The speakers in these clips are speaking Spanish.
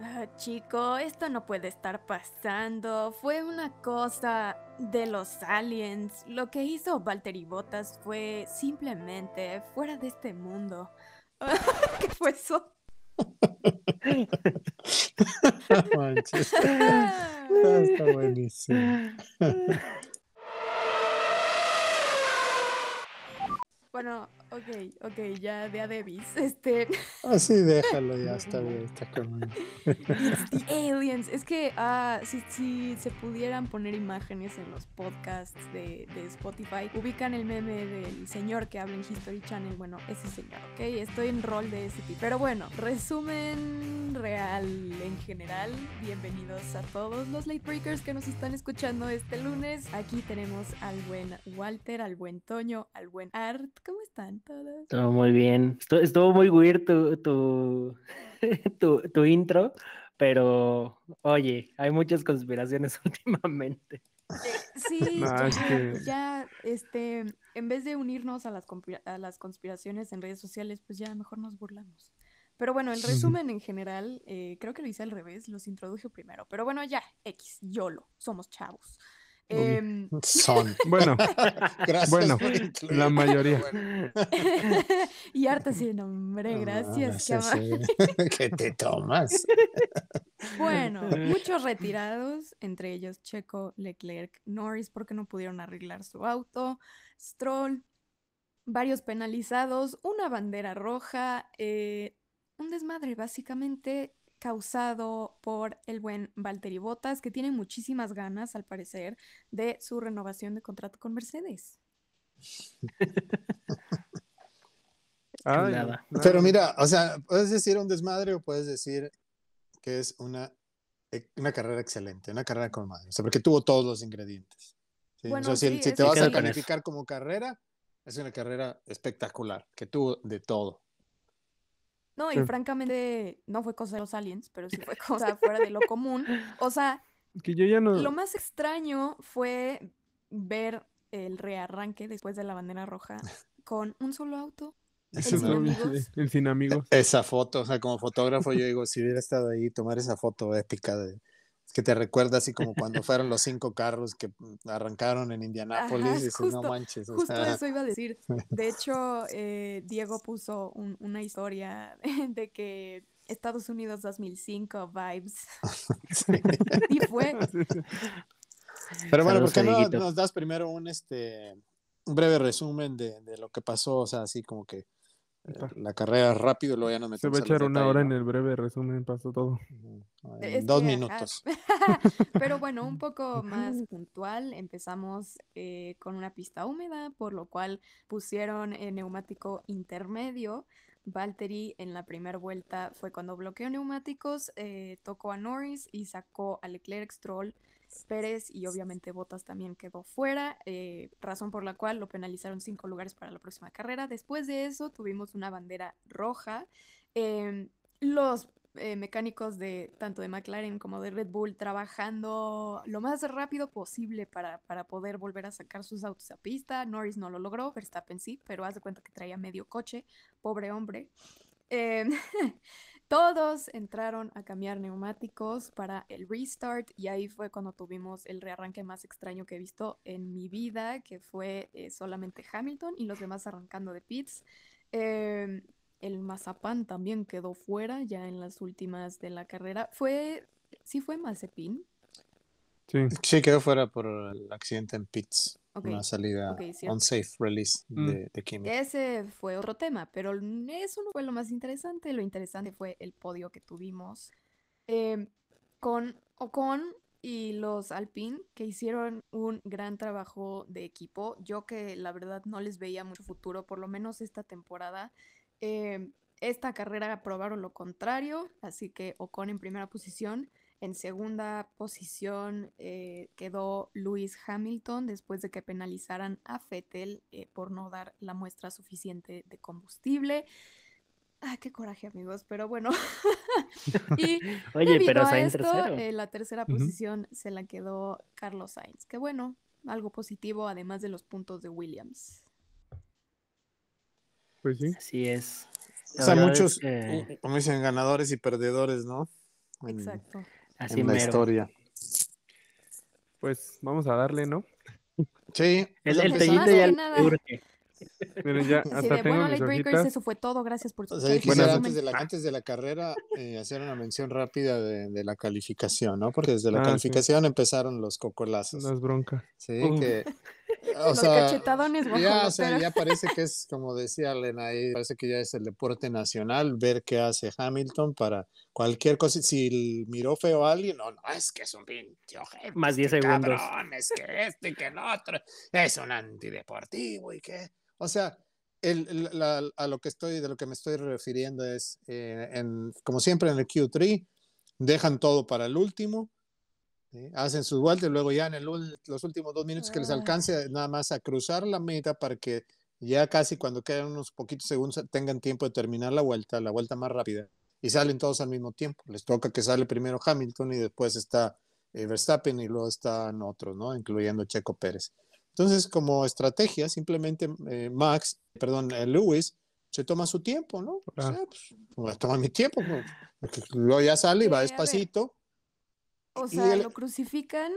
Ah, chico, esto no puede estar pasando. Fue una cosa de los aliens. Lo que hizo Valtteri Bottas fue simplemente fuera de este mundo. ¿Qué fue eso? Manches. Ah, Está buenísimo. Bueno, ok, ok, ya de a Davis. Este. Así déjalo, ya está bien, está conmigo. It's the aliens. Es que ah, si, si se pudieran poner imágenes en los podcasts de, de Spotify, ubican el meme del señor que habla en History Channel. Bueno, ese señor, ¿ok? Estoy en rol de ese tipo. Pero bueno, resumen real en general. Bienvenidos a todos los late breakers que nos están escuchando este lunes. Aquí tenemos al buen Walter, al buen Toño, al buen Art. ¿Cómo están? Todo muy bien. Estu- Estuvo muy weird tu, tu, tu, tu intro, pero oye, hay muchas conspiraciones últimamente. Sí, No, es ya, que- ya, este, en vez de unirnos a las, a las conspiraciones en redes sociales, pues ya mejor nos burlamos. Pero bueno, el resumen en general, eh, creo que lo hice al revés, los introduje primero. Pero bueno, ya, X, YOLO, somos chavos. Em, Son. Bueno, Gracias. Bueno, la mayoría. Bueno, y harta sí, nombre, no, gracias. eh. ¿Qué te tomas? Bueno, muchos retirados, entre ellos Checo, Leclerc, Norris, porque no pudieron arreglar su auto, Stroll, varios penalizados, una bandera roja, eh, un desmadre básicamente causado por el buen Valtteri Bottas, que tiene muchísimas ganas, al parecer, de su renovación de contrato con Mercedes. Ay, Pero mira, o sea, puedes decir un desmadre o puedes decir que es una, una carrera excelente, una carrera con madre. O sea, porque tuvo todos los ingredientes. ¿sí? Bueno, o sea, si, sí, si te vas a calificar como carrera, es una carrera espectacular, que tuvo de todo. No, y Sí. francamente no fue cosa de los aliens, pero sí fue cosa fuera de lo común. O sea, Que yo ya no. Lo más extraño fue ver el rearranque después de la bandera roja con un solo auto. Es el sin amigos. El sin amigos. Esa foto, o sea, como fotógrafo, yo digo, si hubiera estado ahí, tomar esa foto épica de que te recuerda así como cuando fueron los cinco carros que mm, arrancaron en Indianápolis Ajá, y dices, justo- no manches, o Justo sea, eso iba a decir. De hecho, eh, Diego puso un- una historia de que Estados Unidos 2005 vibes. sí. Y fue. Pero bueno, Saludos ¿por qué no nos das primero un este un breve resumen de, de lo que pasó? O sea, así como que. La carrera rápido, luego ya nos Se metemos va a a echar una hora en el breve resumen, pasó todo. En dos que, minutos. Pero bueno, un poco más puntual. Empezamos eh, con una pista húmeda, por lo cual pusieron el neumático intermedio. Valtteri en la primera vuelta fue cuando bloqueó neumáticos, eh, tocó a Norris y sacó a Leclerc, Stroll, Pérez y obviamente Bottas también quedó fuera, eh, razón por la cual lo penalizaron cinco lugares para la próxima carrera. Después de eso tuvimos una bandera roja. Em, los eh, mecánicos de tanto de McLaren como de Red Bull trabajando lo más rápido posible para, para poder volver a sacar sus autos a pista. Norris no lo logró, Verstappen sí, pero haz de cuenta que traía medio coche, pobre hombre. Em, todos entraron a cambiar neumáticos para el restart y ahí fue cuando tuvimos el rearranque más extraño que he visto en mi vida, que fue eh, solamente Hamilton y los demás arrancando de pits. Em, el Mazapán también quedó fuera ya en las últimas de la carrera. Fue, sí fue Mazepin. Sí. Sí, quedó fuera por el accidente en pits. Ok, Una salida ok, cierto. unsafe release Mm. de, de Kimi. Ese fue otro tema, pero eso no fue lo más interesante. Lo interesante fue el podio que tuvimos em, con Ocon y los Alpine, que hicieron un gran trabajo de equipo. Yo que la verdad no les veía mucho futuro, por lo menos esta temporada. Em, esta carrera probaron lo contrario, así que Ocon en primera posición. En segunda posición eh, quedó Lewis Hamilton después de que penalizaran a Vettel eh, por no dar la muestra suficiente de combustible. Ah, qué coraje, amigos, pero bueno. y Oye, pero a Sainz esto, tercero. eh, la tercera posición se la quedó Carlos Sainz. Que bueno, algo positivo además de los puntos de Williams. Pues sí. Así es. O sea, muchos, es que- como dicen, ganadores y perdedores, ¿no? en, Exacto. Así en la historia. Pues vamos a darle, ¿no? Sí. El, pues el tellito que ya urge. Miren, ya Así hasta de, tengo bueno, mis Late Breakers, hojitas. eso fue todo. Gracias por O sea, quisiera resumen. antes de, la, antes de la carrera eh, hacer una mención rápida de, de la calificación, ¿no? Porque desde la Ah, sí. calificación empezaron los cocolazos. Las broncas. Sí, que. O Los sea, cachetadones bajo ya, o sea, ya parece que es, como decía Elena ahí, parece que ya es el deporte nacional, ver qué hace Hamilton para cualquier cosa. Si miró feo a alguien, no, no, es que es un pinche ojete, Más 10 este segundos. cabrón, es que este y que el otro, es un antideportivo y qué. O sea, el, el- la- a lo que estoy, de lo que me estoy refiriendo es, eh, en, como siempre en el Q3, dejan todo para el último, ¿sí? hacen sus vueltas y luego ya en el los últimos dos minutos que les Ah. alcance nada más a cruzar la meta para que ya casi cuando quedan unos poquitos segundos tengan tiempo de terminar la vuelta, la vuelta más rápida, y salen todos al mismo tiempo. Les toca que sale primero Hamilton y después está eh, Verstappen y luego están otros, ¿no? Incluyendo Checo Pérez. Entonces, como estrategia, simplemente eh, Max, perdón, eh, Lewis, se toma su tiempo, ¿no? O sea, pues, tomar mi tiempo. pues, Luego ya sale y va despacito. O sea, el- lo crucifican,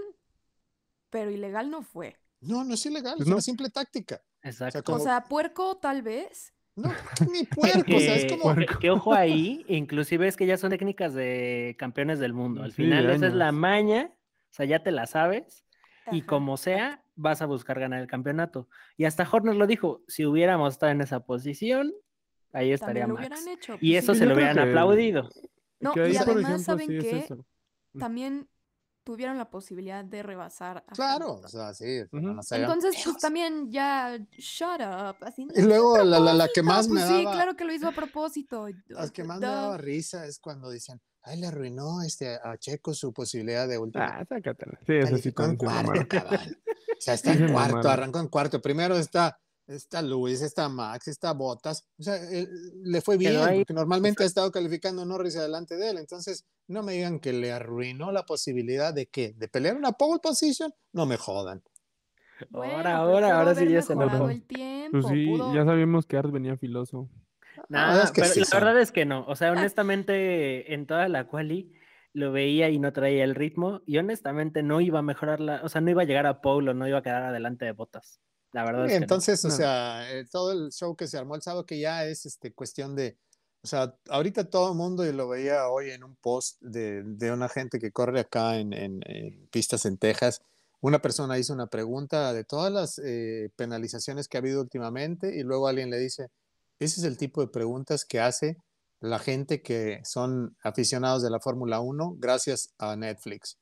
pero ilegal no fue. No, no es ilegal, Pues es no. una simple táctica. Exacto. Como- O sea, puerco tal vez. No, ni puerco, o sea, es que, como... que- que ojo ahí, inclusive es que ya son técnicas de campeones del mundo. Al Sí, final esa es la maña, o sea, ya te la sabes, y como sea, vas a buscar ganar el campeonato. Y hasta Horner lo dijo, si hubiéramos estado en esa posición, ahí estaría También lo Max. hubieran hecho. Y pues eso sí. se lo hubieran que- aplaudido. No, y además, ejemplo, ¿saben sí qué? También tuvieron la posibilidad de rebasar a Claro, Hamilton. o sea, sí. No se Entonces, pues también ya, shut up. Así, Y luego la, la, la que más me pues sí, daba... claro que lo hizo a propósito. Las que más me daba risa es cuando dicen, ay, le arruinó este, a Checo su posibilidad de última. Ah, sácatela. Sí, eso sí en cuarto, cabrón. O sea, está Sí en cuarto, arrancó en cuarto. Primero está, está Luis, está Max, está Botas. O sea, eh, le fue bien, porque normalmente ha estado calificando Norris adelante de él. Entonces, no me digan que le arruinó la posibilidad de qué, de pelear una pole position. No me jodan. Bueno, ahora, ahora, ahora sí ya se enojó. el tiempo. Pues sí, pudo- ya sabíamos que Art venía filoso. Nada, es que pero sí la verdad es que no. O sea, honestamente, en toda la quali lo veía y no traía el ritmo. Y honestamente no iba a mejorar la, o sea, no iba a llegar a Paulo, no iba a quedar adelante de botas. La verdad es que no. Entonces, o sea, eh, todo el show que se armó el sábado, que ya es este, cuestión de, o sea, ahorita todo el mundo, y lo veía hoy en un post de, de una gente que corre acá en, en- en pistas en Texas, una persona hizo una pregunta de todas las eh, penalizaciones que ha habido últimamente y luego alguien le dice, ese es el tipo de preguntas que hace la gente que son aficionados de la Fórmula 1 gracias a Netflix,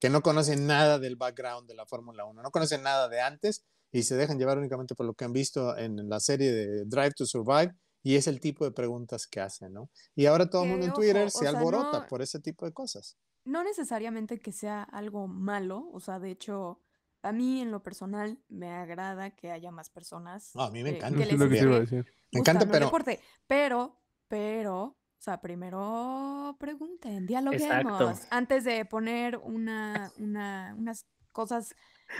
que no conocen nada del background de la Fórmula 1, no conocen nada de antes y se dejan llevar únicamente por lo que han visto en la serie de Drive to Survive y es el tipo de preguntas que hacen, ¿no? Y ahora todo el mundo en Twitter o se sea, alborota no- por ese tipo de cosas. no necesariamente que sea algo malo, o sea, de hecho, a mí en lo personal me agrada que haya más personas No, a mí me eh, encanta. que les lo que decir. Me encanta, pero deporte, pero, pero, o sea, primero pregunten, dialoguemos antes de poner una, una, unas cosas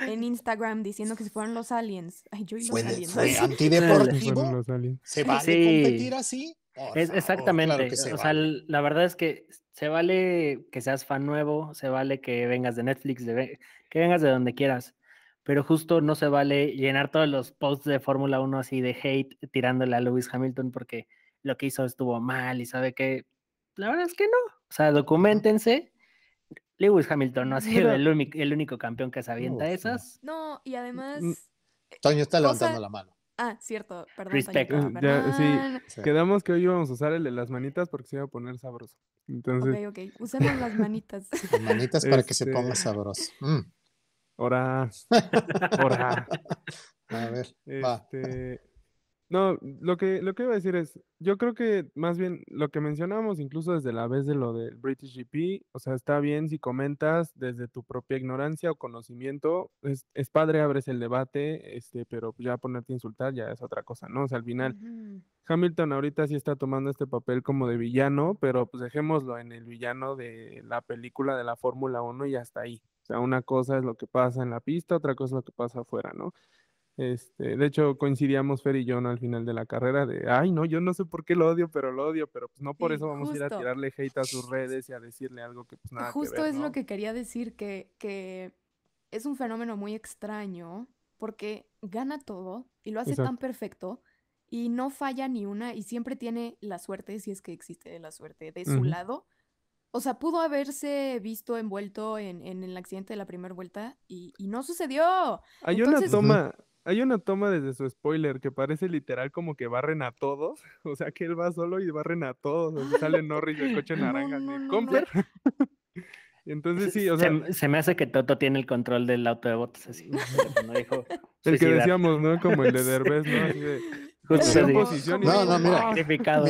en Instagram diciendo que si fueran los aliens. Ay, yo y los fue, de- aliens. fue ay. Sí, antideportivo. fueron los aliens. ¿Se vale Sí. competir así? Es exactamente. claro se o sea, vale. la verdad es que se vale que seas fan nuevo, se vale que vengas de Netflix, de que vengas de donde quieras, pero justo no se vale llenar todos los posts de Fórmula 1 así de hate tirándole a Lewis Hamilton porque lo que hizo estuvo mal y sabe que la verdad es que no. O sea, documentense. Lewis Hamilton no ha sido Mira. el, único, el único campeón que se avienta Uf, no. esas. No, y además, Mm, Toño está cosa- levantando la mano. ah, cierto, perdón, Respect. Toñito, Eh, ya, sí. Quedamos que hoy íbamos a usar el de las manitas porque se iba a poner sabroso. Entonces, Ok, ok, usemos las manitas. Las manitas para que se Este- ponga sabroso. Mm, ahora, ahora. a ver, va. No, lo que, lo que iba a decir es, yo creo que más bien lo que mencionábamos incluso desde la vez de lo del British GP, o sea, está bien si comentas desde tu propia ignorancia o conocimiento, es, es padre, abres el debate, este, pero ya ponerte a insultar ya es otra cosa, ¿no? O sea, al final. Hamilton ahorita sí está tomando este papel como de villano, pero pues dejémoslo en el villano de la película de la Fórmula 1 y hasta ahí. O sea, una cosa es lo que pasa en la pista, otra cosa es lo que pasa afuera, ¿no? Este, de hecho, coincidíamos Fer y yo ¿no? al final de la carrera de, ay, no, yo no sé por qué lo odio, pero lo odio, pero pues no por Sí, eso vamos a ir a tirarle hate a sus redes y a decirle algo que pues nada que Justo ver, es ¿no? lo que quería decir, que, que es un fenómeno muy extraño porque gana todo y lo hace tan perfecto y no falla ni una y siempre tiene la suerte, si es que existe la suerte, de su lado. O sea, pudo haberse visto envuelto en, en el accidente de la primera vuelta y, y no sucedió. Hay Entonces- una toma, hay una toma desde su spoiler que parece literal como que barren a todos, o sea que él va solo y barren a todos, o sea, sale Norris del coche naranja, no, no, no. "Comper". Entonces sí, o se, sea, se me hace que Toto tiene el control del auto de botas así. cuando dijo el que decíamos, ¿no? Como el de Derbez, ¿no? Así de, Justo Posición, así. posición y- No, no, mira. Sacrificado.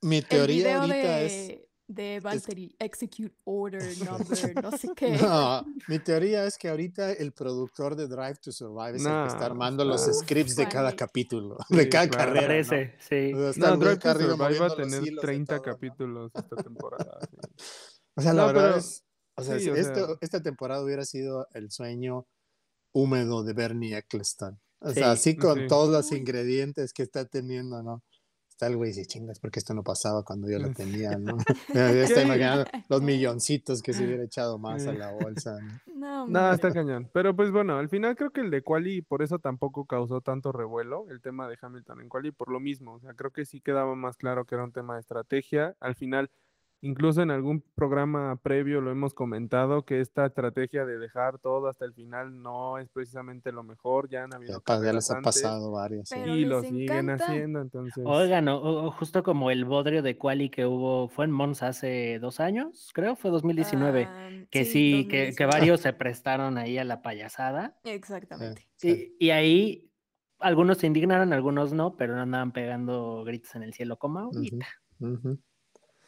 Mi, mi El teoría ahorita de, es. De Valtteri, execute order number, no sé qué. No, mi teoría es que ahorita el productor de Drive to Survive es el que está No, armando los está- scripts de cada capítulo, Sí, de cada claro. carrera. ¿no? Parece, sí. O sea, No, Drive to Survive va a los tener hilos de 30 todo, ¿no? capítulos esta temporada. sí. O sea, la No, verdad pero- es, o sea, sí, si o esto- sea- esta temporada hubiera sido el sueño húmedo de Bernie Eccleston. O Sí, sea, así con sí. todos los ingredientes que está teniendo, ¿no? Está el güey y dice, chingas, porque esto no pasaba cuando yo lo Sí. tenía, ¿no? Ya está ¿Qué? imaginando los milloncitos que se hubiera echado más a la bolsa. ¿no? No, No, está cañón. Pero pues bueno, al final creo que el de Quali por eso tampoco causó tanto revuelo, el tema de Hamilton en Quali, por lo mismo. O sea, creo que sí quedaba más claro que era un tema de estrategia. Al final, incluso en algún programa previo lo hemos comentado, que esta estrategia de dejar todo hasta el final no es precisamente lo mejor. Ya han habido Ya, pa- ya carreras les ha pasado varias. sí. Pero y lo siguen encanta. haciendo, entonces... Oigan, o- o- justo como el bodrio de Quali que hubo, fue en Monza hace dos años, creo, fue 2019. Ah, que sí, que, que 2019. varios se prestaron ahí a la payasada. Exactamente. Sí. Y, y ahí algunos se indignaron, algunos no, pero andaban pegando gritos en el cielo como ahorita. Ujú.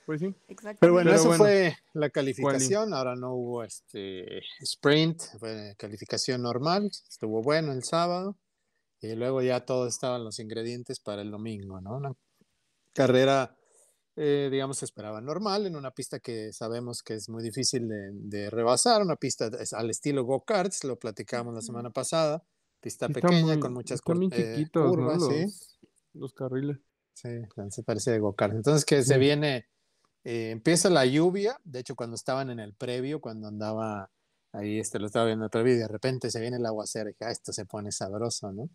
Pues sí. Exactamente. Pero bueno, Pero eso bueno. fue la calificación. Ahora no hubo este sprint, fue calificación normal. Estuvo bueno el sábado. Y luego ya todos estaban los ingredientes para el domingo, ¿no? Una carrera, eh, digamos, esperaba normal en una pista que sabemos que es muy difícil de, de rebasar. Una pista es al estilo go-karts, lo platicamos la semana pasada. Pista Sí, pequeña muy- con muchas cur- eh, chiquitos, ¿no? curvas, Los, ¿sí? los carriles. Sí, se parece de go-kart. Entonces que se viene, eh, empieza la lluvia, de hecho cuando estaban en el previo, cuando andaba ahí, este, lo estaba viendo en el previo y de repente se viene el aguacero y dije, "Ah, esto se pone sabroso, ¿no?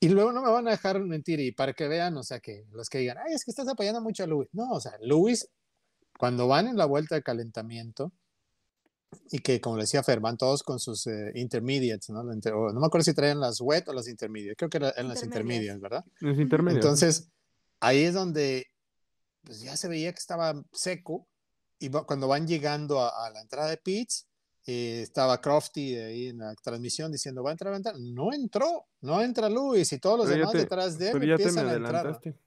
Y luego no me van a dejar mentir y para que vean, o sea, que los que digan, ay, es que estás apoyando mucho a Luis. No, o sea, Luis, cuando van en la vuelta de calentamiento y que, como le decía Fer, van todos con sus eh, intermediates, ¿no? O no me acuerdo si traían las wet o las intermediates, creo que eran las Intermedias. intermediates, ¿verdad? Intermedio. Entonces, ahí es donde pues ya se veía que estaba seco y cuando van llegando a, a la entrada de pits, eh, estaba Crofty ahí en la transmisión diciendo, va a entrar, va a entrar. No entró, no entra Luis y todos los Pero ya demás te- detrás de él Pero ya te me empiezan a entrar. adelantaste.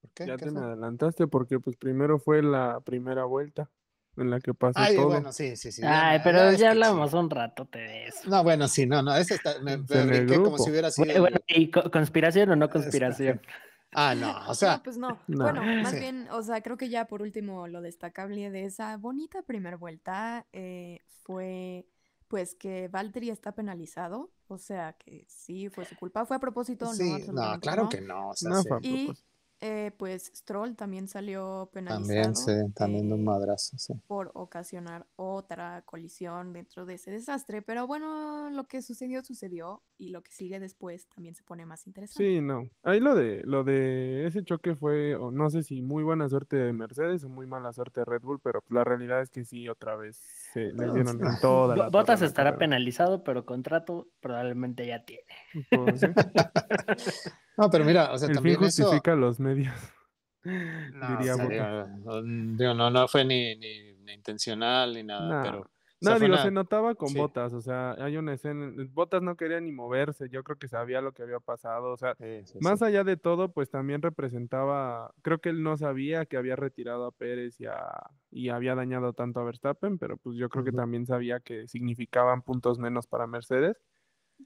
¿Por qué? Ya ¿Qué te me fue? adelantaste porque pues primero fue la primera vuelta en la que pasó Ay, todo. bueno, sí, sí, sí. ya Ay, me- pero ya hablamos sí. un rato de eso. No, bueno, sí, no, no, ese está, me, me como si hubiera sido. Bueno, bueno, ¿y co- conspiración o no conspiración? Ah, no, o sea, no, pues no. no. Bueno, más Sí. bien, o sea, creo que ya por último lo destacable de esa bonita primera vuelta eh, fue pues que Valtteri está penalizado, o sea que sí fue su culpa, fue a propósito, sí, no, no, claro no. que no. O sea, No sí. fue a Y propósito. Eh, pues Stroll también salió penalizado También, sí, también de un eh, madrazo, sí. por ocasionar otra colisión dentro de ese desastre, pero bueno, lo que sucedió sucedió y lo que sigue después también se pone más interesante. Sí, no. Ahí lo de lo de ese choque fue, o no sé si muy buena suerte de Mercedes o muy mala suerte de Red Bull, pero pues, la realidad es que sí, otra vez se les dieron en toda la Bo- Bottas torre en la estará carrera. penalizado, pero contrato probablemente ya tiene. Pues, sí. No, pero mira, o sea, El fin también eso. justifica los medios. No, diría o sea, Boca. digo, no, digo, no, no fue ni, ni, ni intencional ni nada, No. pero. o No, sea, fue digo, una- se notaba con sí. Botas, o sea, hay una escena, Botas no quería ni moverse, yo creo que sabía lo que había pasado, o sea, Sí, sí, más sí. allá de todo, pues también representaba, creo que él no sabía que había retirado a Pérez y, a- y había dañado tanto a Verstappen, pero pues yo creo que también sabía que significaban puntos menos para Mercedes.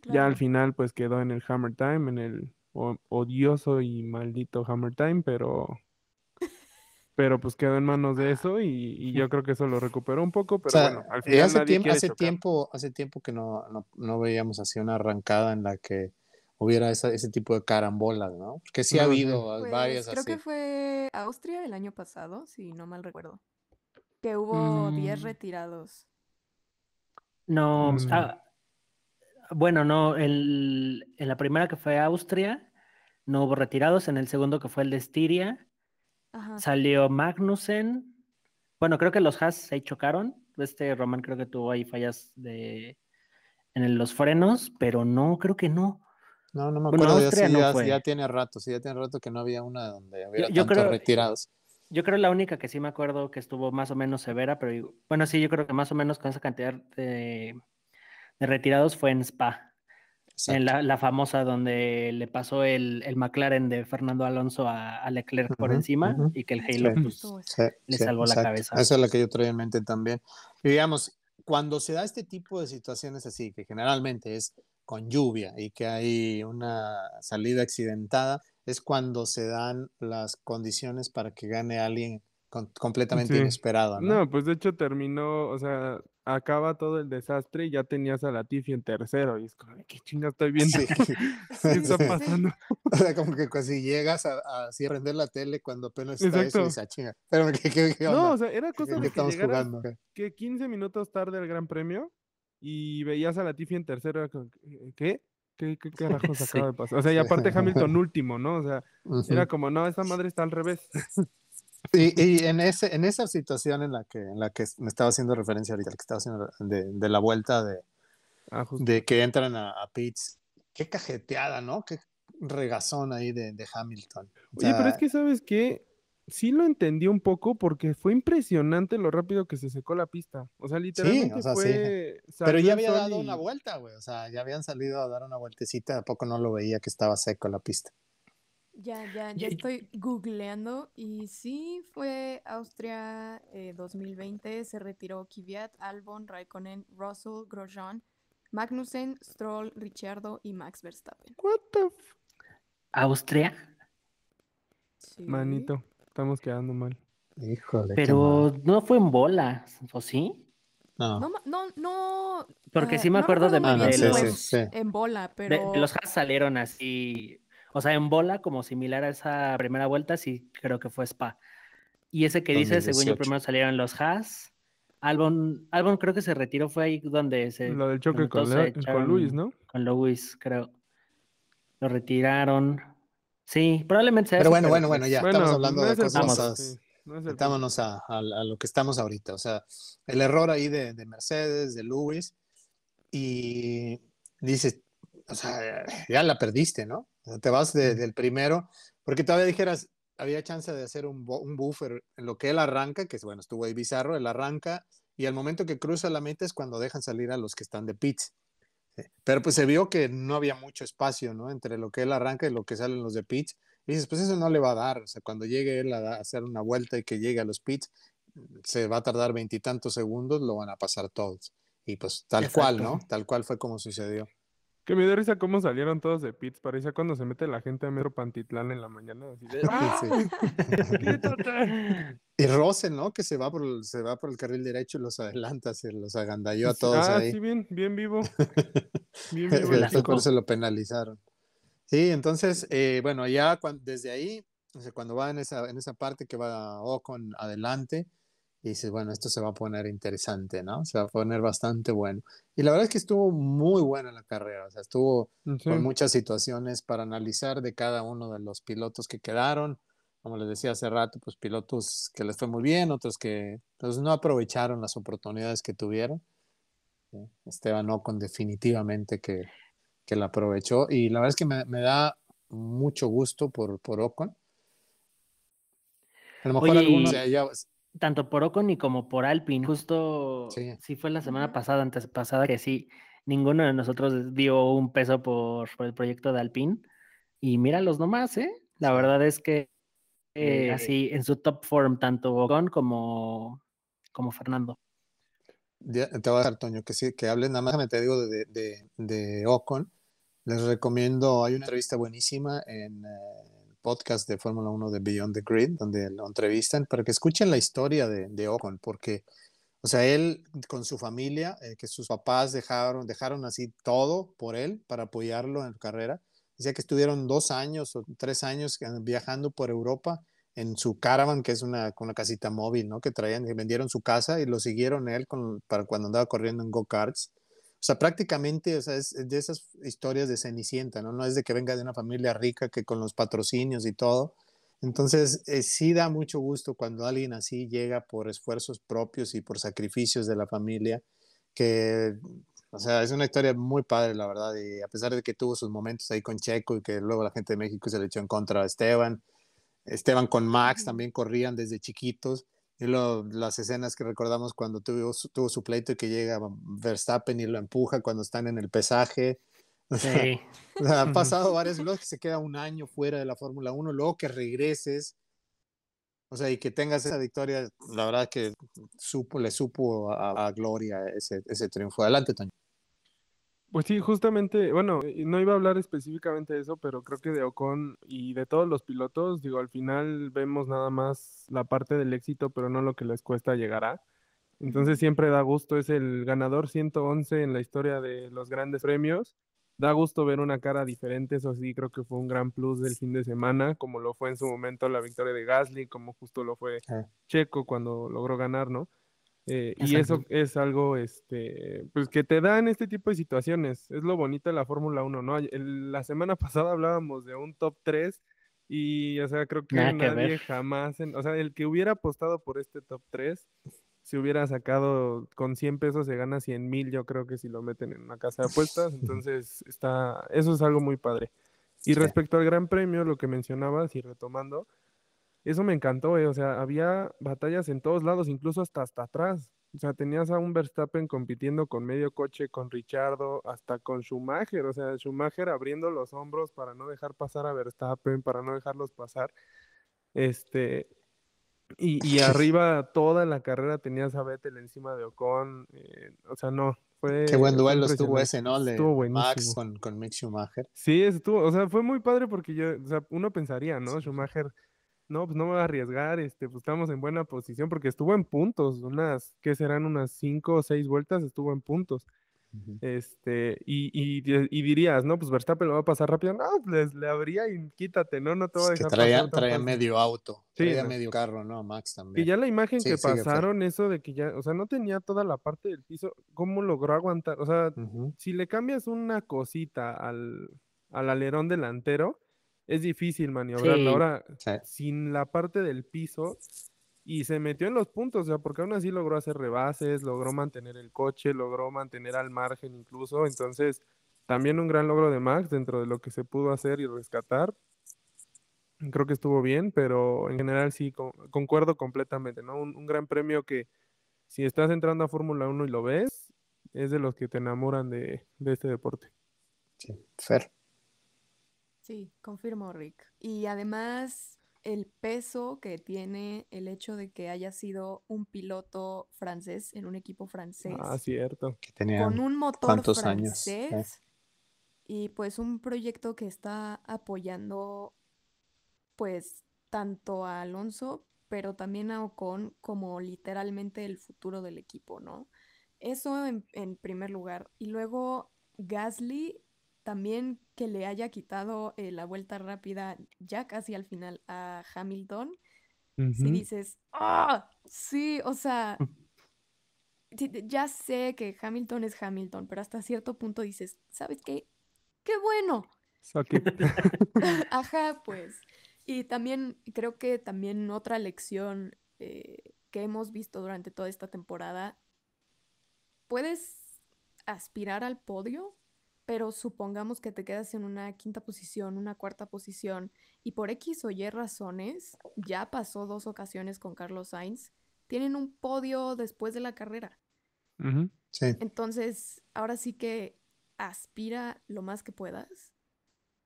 Ya al final pues quedó en el Hammer Time, en el odioso y maldito Hammer Time, pero pero pues quedó en manos de eso y, y yo creo que eso lo recuperó un poco, O pero sea, bueno, al y final hace, nadie tiempo, hace tiempo, hace tiempo que no, no, no veíamos así una arrancada en la que hubiera ese tipo de carambolas, ¿no? Porque sí ha habido pues, varias creo que fue Austria el año pasado, si no mal recuerdo. Que hubo 10 mm. retirados. No, mm. ah, bueno, no, en la primera que fue Austria, no hubo retirados. En el segundo que fue el de Estiria, salió Magnussen. Bueno, creo que los Haas se chocaron. Este Román creo que tuvo ahí fallas de en los frenos, pero no, creo que no. No, no me acuerdo. ya, tiene rato, sí, ya tiene rato que no había una donde había yo, tantos retirados. Yo creo la única que sí me acuerdo que estuvo más o menos severa, pero bueno, sí, yo creo que más o menos con esa cantidad de, retirados fue en Spa. En la, famosa donde le pasó el, McLaren de Fernando Alonso a, Leclerc por encima y que el Halo pues, le salvó la cabeza. Esa es la que yo traía en mente también. Y digamos, cuando se da este tipo de situaciones así, que generalmente es con lluvia y que hay una salida accidentada, es cuando se dan las condiciones para que gane alguien completamente inesperado. ¿no? ¿no? pues de hecho terminó, o sea, acaba todo el desastre y ya tenías a Latifi en tercero. Y es como, ¿qué chinga estoy viendo? ¿Qué está pasando? O sea, como que casi llegas a, a, así la tele cuando apenas está eso y ah, chinga. Pero, ¿qué, qué, qué No, o sea, era cosa de que jugando? que 15 minutos tarde el Gran Premio y veías a Latifi en tercero. ¿Qué? ¿Qué, qué carajos acaba de pasar? O sea, y aparte Hamilton último, ¿no? O sea, era como, no, esta madre está al revés. Y, y, en, ese, en esa situación en la, que, en la que me estaba haciendo referencia ahorita, que estaba haciendo de, de la vuelta de, ah, de que entran a, a Pitts, qué cajeteada, ¿no? Qué regazón ahí de, de Hamilton. Oye, pero es que, ¿sabes qué? Sí lo entendí un poco porque fue impresionante lo rápido que se secó la pista. O sea, literalmente sí, o sea, fue... Sí. Pero ya había dado una vuelta, güey. O sea, ya habían salido a dar una vueltecita. ¿A poco no lo veía que estaba seco la pista? Ya, ya, ya estoy googleando y sí fue Austria 2020, eh, se retiró Kvyat, Albon, Raikkonen, Russell, Grosjean, Magnussen, Stroll, Ricciardo y Max Verstappen. What the ¿Austria? Manito, estamos quedando mal. Híjole. Pero no fue en bola, ¿o sí? No. No, no, Porque sí me acuerdo de, de en bola, pero... los Haas salieron así o sea, en bola, como similar a esa primera vuelta, sí creo que fue Spa. Y ese que dice, según yo, primero salieron los Haas. Albon, Albon creo que se retiró, fue ahí donde se. Lo del choque con, Luis, ¿no? Con Luis, creo. Lo retiraron. Sí, probablemente sea. Pero bueno, bueno, bueno, ya estamos hablando de cosas. Metámonos a, lo que estamos ahorita. O sea, el error ahí de, de Mercedes, de Luis. Y dices, o sea, ya la perdiste, ¿no? Te vas del primero, porque todavía dijeras, había chance de hacer un, un, buffer en lo que él arranca, que bueno, estuvo ahí bizarro, él arranca y al momento que cruza la meta es cuando dejan salir a los que están de pits. Pero pues se vio que no había mucho espacio, ¿no? Entre lo que él arranca y lo que salen los de pits. Y dices, pues eso no le va a dar. O sea, cuando llegue él a hacer una vuelta y que llegue a los pits, se va a tardar veintitantos segundos, lo van a pasar todos. Y pues tal cual, ¿no? Tal cual fue como sucedió. Que me dio risa cómo salieron todos de pits. Parecía cuando se mete la gente a Metro Pantitlán en la mañana. Así de, y Rose, ¿no? Que se va, por el, se va por el carril derecho y los adelanta, se los agandalló a todos ah, sí, bien, bien vivo. bien vivo. por eso lo penalizaron. Sí, entonces, eh, bueno, ya desde ahí, cuando va en esa, en esa parte que va Ocon adelante, y dices, bueno, esto se va a poner interesante, ¿no? Se va a poner bastante bueno. Y la verdad es que estuvo muy buena la carrera, o sea, estuvo con muchas situaciones para analizar de cada uno de los pilotos que quedaron. Como les decía hace rato, pues pilotos que les fue muy bien, otros que pues, no aprovecharon las oportunidades que tuvieron. Esteban Ocon definitivamente que, que la aprovechó y la verdad es que me, me da mucho gusto por, por Ocon. A lo mejor algunos de ellos tanto por Ocon y como por Alpine. Justo sí, fue la semana pasada, antes pasada, que sí, ninguno de nosotros dio un peso por, el proyecto de Alpine. Y míralos nomás, ¿eh? La verdad es que eh, así en su top form, tanto Ocon como, como Fernando. te voy a dejar, Toño, que sí, que hables nada más, te digo de, de, de Ocon. Les recomiendo, hay una entrevista buenísima en, eh, podcast de Fórmula 1 de Beyond the Grid, donde lo entrevistan, para que escuchen la historia de, de Ocon, porque, o sea, él con su familia, eh, que sus papás dejaron, dejaron así todo por él para apoyarlo en su carrera, decía que estuvieron dos años o tres años viajando por Europa en su caravan, que es una, una casita móvil, ¿no? Que traían, que vendieron su casa y lo siguieron él para cuando andaba corriendo en go-karts. O sea, prácticamente, o sea, es de esas historias de Cenicienta, ¿no? No es de que venga de una familia rica que con los patrocinios y todo. Entonces, eh, sí da mucho gusto cuando alguien así llega por esfuerzos propios y por sacrificios de la familia, que, o sea, es una historia muy padre, la verdad, y a pesar de que tuvo sus momentos ahí con Checo y que luego la gente de México se le echó en contra a Esteban, Esteban con Max también corrían desde chiquitos. Y las escenas que recordamos cuando tuvo, tuvo su pleito y que llega Verstappen y lo empuja cuando están en el pesaje. Sí. ha pasado varias veces que se queda un año fuera de la Fórmula 1, luego que regreses, o sea, y que tengas esa victoria, la verdad que supo, le supo a, Gloria ese, ese triunfo. Adelante, Toño. Pues sí, justamente, bueno, no iba a hablar específicamente de eso, pero creo que de Ocon y de todos los pilotos, digo, al final vemos nada más la parte del éxito, pero no lo que les cuesta llegar a. Entonces siempre da gusto, es el ganador 111 en la historia de los grandes premios. Da gusto ver una cara diferente, eso sí, creo que fue un gran plus del fin de semana, como lo fue en su momento la victoria de Gasly, como justo lo fue Checo cuando logró ganar, ¿no? Eh, y eso es algo este, pues que te dan este tipo de situaciones. Es lo bonito de la Fórmula 1, ¿no? la semana pasada hablábamos de un top 3 y, o sea, creo que nadie jamás, o sea, el que hubiera apostado por este top 3, si hubiera sacado con 100 pesos se gana 100 mil, yo creo que si lo meten en una casa de apuestas. Entonces, está, eso es algo muy padre. Y respecto al Gran Premio, lo que mencionabas y retomando, eso me encantó, eh, o sea, había batallas en todos lados, incluso hasta, hasta atrás. O sea, tenías a un Verstappen compitiendo con medio coche, con Richardo, hasta con Schumacher. O sea, Schumacher abriendo los hombros para no dejar pasar a Verstappen, para no dejarlos pasar. Este, y, y arriba toda la carrera tenías a Vettel encima de Ocon. Eh, o sea, no, fue. Qué buen duelo estuvo ese, ¿no? estuvo Max con, con Mick Schumacher. Sí, estuvo, o sea, fue muy padre porque yo, o sea, uno pensaría, ¿no? Schumacher no, pues no me voy a arriesgar, este, pues estamos en buena posición porque estuvo en puntos, unas, ¿qué serán? Unas cinco o seis vueltas estuvo en puntos. Este, y, y, dirías, no, pues Verstappen lo va a pasar rápido. No, pues le habría y quítate, ¿no? No te voy a dejar. traía, traía medio auto, traía medio carro, ¿no? Max también. Y ya la imagen que pasaron, eso de que ya, o sea, no tenía toda la parte del piso, ¿cómo logró aguantar? O sea, si le cambias una cosita al, al alerón delantero, es difícil maniobrarlo. Ahora, sin la parte del piso, y se metió en los puntos, o sea, porque aún así logró hacer rebases, logró mantener el coche, logró mantener al margen incluso. Entonces, también un gran logro de Max dentro de lo que se pudo hacer y rescatar. Creo que estuvo bien, pero en general sí, concuerdo completamente, ¿no? Un, gran premio que si estás entrando a Fórmula 1 y lo ves, es de los que te enamoran de, de este deporte. Sí, Fer. Sí, confirmo, Rick. Y además el peso que tiene el hecho de que haya sido un piloto francés en un equipo francés. Ah, cierto. Que tenía con un motor francés. Y pues un proyecto que está apoyando pues tanto a Alonso, pero también a Ocon como literalmente el futuro del equipo, ¿no? Eso en, en primer lugar. Y luego Gasly también que le haya quitado eh, la vuelta rápida ya casi al final a Hamilton, si dices, ¡ah! Sí, o sea, ya sé que Hamilton es Hamilton, pero hasta cierto punto dices, ¿sabes qué? ¡Qué bueno! Ajá, pues. Y también creo que también otra lección eh, que hemos visto durante toda esta temporada, puedes aspirar al podio, pero supongamos que te quedas en una quinta posición, una cuarta posición, y por X o Y razones, ya pasó dos ocasiones con Carlos Sainz, tienen un podio después de la carrera. Entonces, ahora sí que aspira lo más que puedas,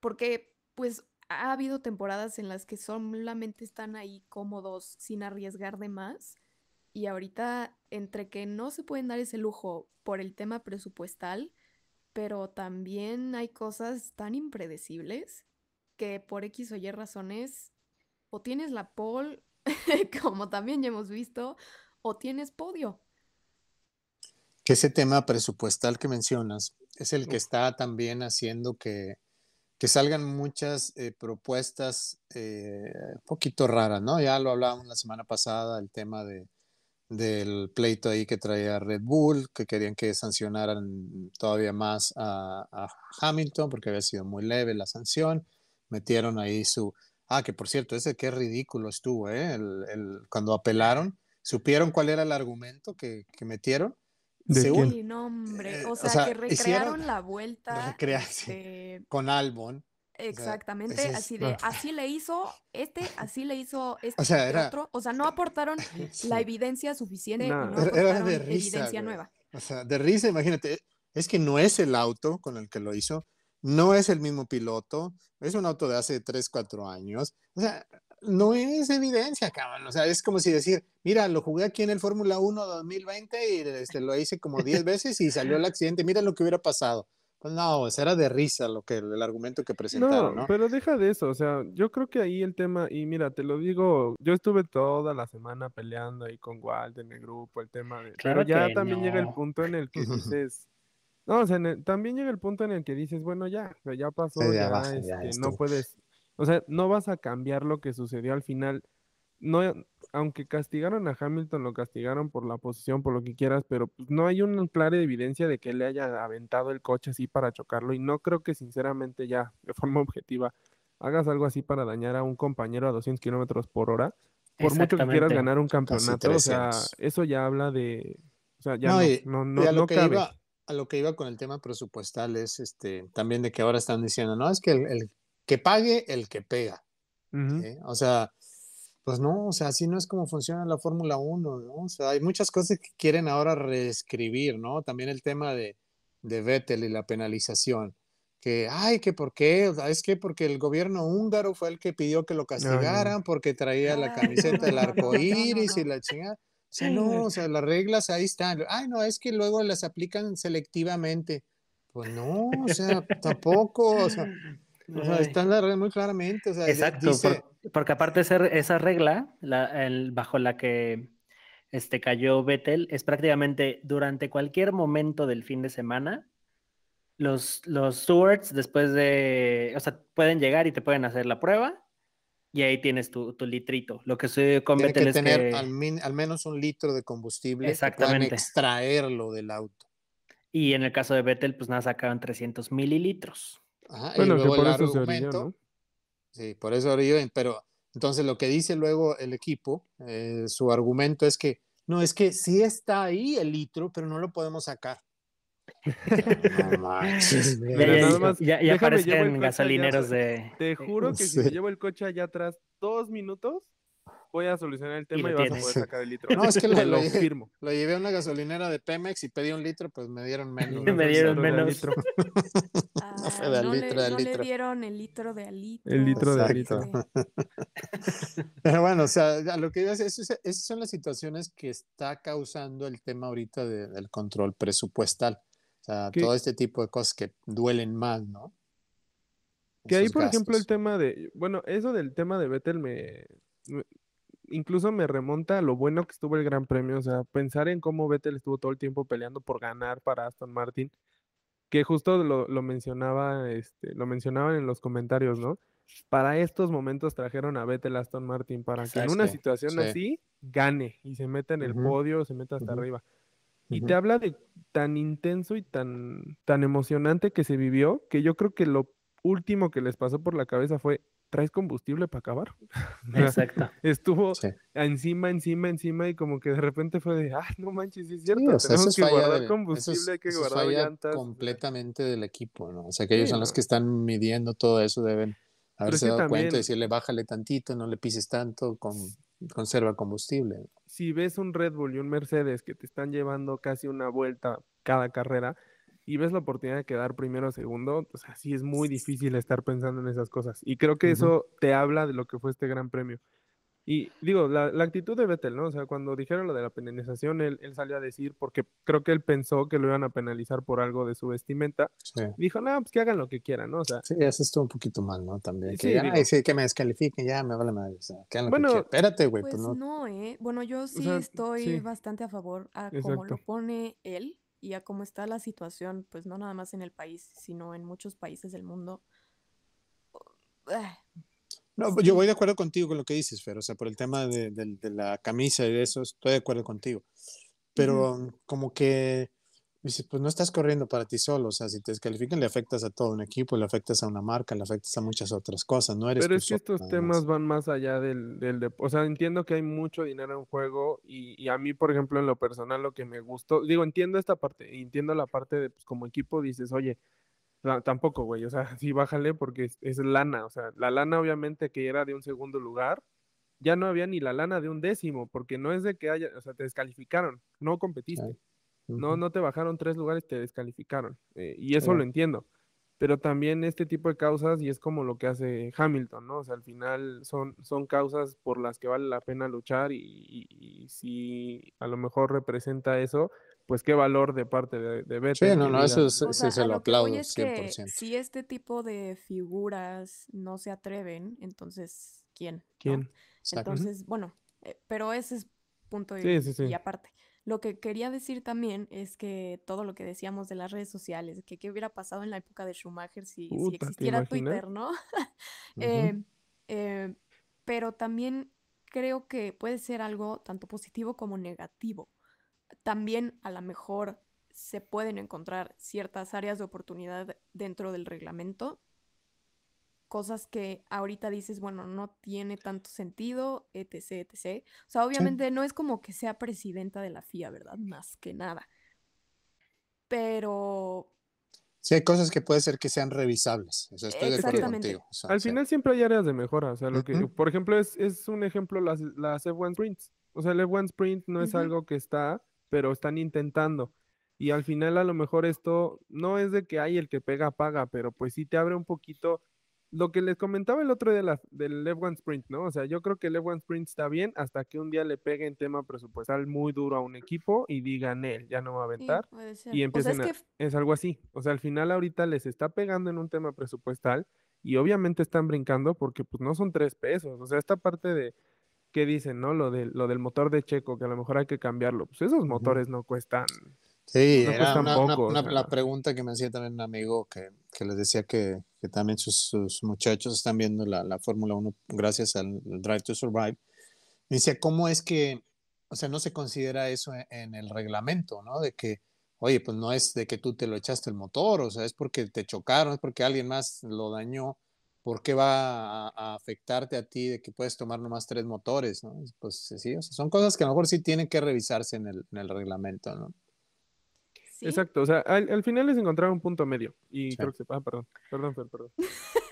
porque pues ha habido temporadas en las que solamente están ahí cómodos sin arriesgar de más. Y ahorita, entre que no se pueden dar ese lujo por el tema presupuestal, pero también hay cosas tan impredecibles que por X o Y razones o tienes la pole, como también ya hemos visto, o tienes podio. Que ese tema presupuestal que mencionas es el que está también haciendo que, que salgan muchas eh, propuestas eh, un poquito raras, ¿no? Ya lo hablábamos la semana pasada, el tema de, del pleito ahí que traía Red Bull, que querían que sancionaran todavía más a, a Hamilton porque había sido muy leve la sanción. Metieron ahí su... Ah, que por cierto, ese qué ridículo estuvo, ¿eh? El, el, cuando apelaron, ¿supieron cuál era el argumento que, que metieron? ¿De Según, no, hombre. O sea, o sea que recrearon la vuelta este... con Albon. Exactamente, o sea, es... así de, así le hizo este, así le hizo este o sea, era... otro. O sea, no aportaron sí. la evidencia suficiente, no, no era de risa, evidencia güey. nueva. O sea, de risa, imagínate, es que no es el auto con el que lo hizo, no es el mismo piloto, es un auto de hace 3, 4 años. O sea, no es evidencia, cabrón. O sea, es como si decir, mira, lo jugué aquí en el Fórmula 1 2020 y este, lo hice como 10 veces y salió el accidente. Mira lo que hubiera pasado. Pues no, o sea, era de risa lo que el argumento que presentaron, ¿no? ¿no? Pero deja de eso, o sea, yo creo que ahí el tema, y mira, te lo digo, yo estuve toda la semana peleando ahí con Walt en el grupo, el tema de. Claro pero ya que también no. llega el punto en el que dices. No, o sea, el- también llega el punto en el que dices, bueno, ya, ya pasó, Sí, ya ya, baja, ya este, no puedes, o sea, no vas a cambiar lo que sucedió al final. No, aunque castigaron a Hamilton, lo castigaron por la posición, por lo que quieras, pero pues, no hay una clara evidencia de que le haya aventado el coche así para chocarlo. Y no creo que sinceramente ya, de forma objetiva, hagas algo así para dañar a un compañero a 200 kilómetros por hora. Por mucho que quieras ganar un campeonato, o sea, 300. eso ya habla de, o sea, ya No, no, y- no, y no, a lo no que cabe. iba, a lo que iba con el tema presupuestal es este también de que ahora están diciendo, no, es que el, el que pague el que pega. O sea, pues no, o sea, así no es como funciona la Fórmula 1, ¿no? O sea, hay muchas cosas que quieren ahora reescribir, ¿no? También el tema de, de Vettel y la penalización. Que, ay, que por qué, O sea, es que porque el gobierno húngaro fue el que pidió que lo castigaran porque traía la camiseta del arco no, no, iris y la chingada. O sea, no, o sea, las reglas ahí están. Ay, no, es que luego las aplican selectivamente. Pues no, o sea, tampoco, o sea, o sea, Ay. están las reglas muy claramente. O sea, Exacto, dice, por- porque aparte de ser esa regla, la- el- bajo la que este, cayó Vettel, es prácticamente durante cualquier momento del fin de semana, los, los stewards después de, o sea, pueden llegar y te pueden hacer la prueba y ahí tienes tu, tu litrito. Lo que sucede con tiene Vettel que es tener que, al, min- al menos un litro de combustible que Exactamente. extraerlo del auto. y en el caso de Vettel, pues nada, sacaron 300 mililitros. Ajá, Bueno, y que por el eso se orilló, argumento, ¿no? sí, por eso orilló, pero entonces lo que dice luego el equipo, eh, su argumento es que no, es que sí está ahí el litro, pero no lo podemos sacar. No manches, nada más, ya- ya aparecen gasolineros allá. de... Te juro que si me llevo el coche allá atrás dos minutos, voy a solucionar el tema y, vas a poder sacar el litro. No, es que lo- lo llevé- firmo. Lo llevé a una gasolinera de Pemex y pedí un litro, pues me dieron menos. Me dieron menos. litro. Ah, fue de no, litro, le, de no litro. le dieron el litro de alitro. El litro de litro. Pero bueno, o sea, a lo que digo es, esas, son las situaciones que está causando el tema ahorita de- del control presupuestal. O sea, todo este tipo de cosas que duelen más, ¿no? Que ahí, por ejemplo, el tema de, bueno, eso del tema de Vettel me, me- incluso me remonta a lo bueno que estuvo el Gran Premio, o sea, pensar en cómo Vettel estuvo todo el tiempo peleando por ganar para Aston Martin, que justo lo, lo mencionaba, este, lo mencionaban en los comentarios, ¿no? Para estos momentos trajeron a Vettel Aston Martin para que en una situación sí. así gane y se meta en el podio, se meta hasta arriba. Y te habla de tan intenso y tan, tan emocionante que se vivió, que yo creo que lo último que les pasó por la cabeza fue, ¿traes combustible para acabar? Exacto. Estuvo Sí. encima, encima, encima y como que de repente fue de, ah, no manches, sí es Sí, cierto, o sea, tenemos es que guardar eso combustible, es- hay que eso guardar falla llantas. o sea, completamente del equipo, ¿no? O sea, que ellos Sí, son los que están midiendo todo eso, deben haberse dado cuenta y decirle, bájale tantito, no le pises tanto, con, conserva combustible. si ves un Red Bull y un Mercedes que te están llevando casi una vuelta cada carrera y ves la oportunidad de quedar primero o segundo, o sea, sí es muy difícil estar pensando en esas cosas. Y creo que eso te habla de lo que fue este gran premio. Y digo, la, la actitud de Vettel, ¿no? O sea, cuando dijeron lo de la penalización, él, él salió a decir, porque creo que él pensó que lo iban a penalizar por algo de su vestimenta, Sí. dijo, no, pues que hagan lo que quieran, ¿no? O sea, Sí, eso estuvo un poquito mal, ¿no? También. Que, Sí, ya, digo. ay, sí, que me descalifiquen, ya me vale madre. O sea, que hagan lo que Bueno, quieran. Espérate, güey, Pues pues no. no, ¿eh? Bueno, yo sí sea, estoy sí. bastante a favor a cómo lo Exacto. pone él y a cómo está la situación, pues no nada más en el país, sino en muchos países del mundo. No, yo voy de acuerdo contigo con lo que dices, Fer, o sea, por el tema de, de- de la camisa y de eso, estoy de acuerdo contigo. Pero como que, dices, pues no estás corriendo para ti solo, o sea, si te descalifican le afectas a todo un equipo, le afectas a una marca, le afectas a muchas otras cosas, no eres Pero es que estos temas más. van más allá del, del dep- O sea, entiendo que hay mucho dinero en juego y, y a mí, por ejemplo, en lo personal, lo que me gustó, digo, entiendo esta parte, entiendo la parte de, pues, como equipo dices, oye, ta- tampoco, güey, o sea, sí, bájale porque es, es lana, o sea, la lana obviamente que era de un segundo lugar, ya no había ni la lana de un décimo, porque no es de que haya, o sea, te descalificaron, no competiste. No, no te bajaron tres lugares, te descalificaron. eh, y eso lo entiendo. Pero también este tipo de causas, y es como lo que hace Hamilton, ¿no? O sea, al final son, son causas por las que vale la pena luchar y, y- y si a lo mejor representa eso, pues qué valor de parte de, de Vettel. Sí, no, que no, eso es- O sí sea, se a lo lo que aplaudo es que 100%. si este tipo de figuras no se atreven, entonces, ¿quién? ¿no? ¿Quién? Exacto. Entonces, bueno, eh, pero ese es punto y, Sí, sí, sí. y aparte. Lo que quería decir también es que todo lo que decíamos de las redes sociales, que qué hubiera pasado en la época de Schumacher si, si Puta, ¿te existiera? Twitter, ¿no? Eh, eh, pero también creo que puede ser algo tanto positivo como negativo. También a lo mejor se pueden encontrar ciertas áreas de oportunidad dentro del reglamento, cosas que ahorita dices, bueno, no tiene tanto sentido, etc, etc. O sea, obviamente no es como que sea presidenta de la FIA, ¿verdad? Más que nada. Pero Sí, hay cosas que puede ser que sean revisables, o sea, estoy de acuerdo contigo. o sea, Al sí. final siempre hay áreas de mejora. O sea, lo que, Ujú. por ejemplo, es, es un ejemplo las, las F1 Sprints. O sea, el F1 Sprint no es Ujú. algo que está, pero están intentando. Y al final a lo mejor esto no es de que hay el que pega, paga, pero pues sí te abre un poquito lo que les comentaba el otro día de la- del F1 Sprint, ¿no? O sea, yo creo que el F1 Sprint está bien hasta que un día le pegue en tema presupuestal muy duro a un equipo y digan él, ya no va a sí, aventar puede ser. y O sea, empiecen es a- que es algo así. O sea, al final ahorita les está pegando en un tema presupuestal y obviamente están brincando porque pues no son tres pesos. O sea, esta parte de que dicen, ¿no? Lo del, lo del motor de Checo, que a lo mejor hay que cambiarlo. Pues esos motores no cuestan. Sí, No era una, una- poco, una- sea. la pregunta que me hacía también un amigo que, que les decía que, que también sus, sus muchachos están viendo la, la Fórmula 1 gracias al Drive to Survive. Me decía, ¿cómo es que, o sea, no se considera eso en, en el reglamento, ¿no? De que, oye, pues no es de que tú te lo echaste el motor, o sea, es porque te chocaron, es porque alguien más lo dañó. ¿Por qué va a, a afectarte a ti de que puedes tomar nomás tres motores, ¿no? Pues sí, o sea, son cosas que a lo mejor sí tienen que revisarse en el, en el reglamento, ¿no? Sí, Exacto. O sea, al, al final les encontraron un punto medio. Y Sí. creo que se. Ah, perdón. Perdón, Fer, perdón.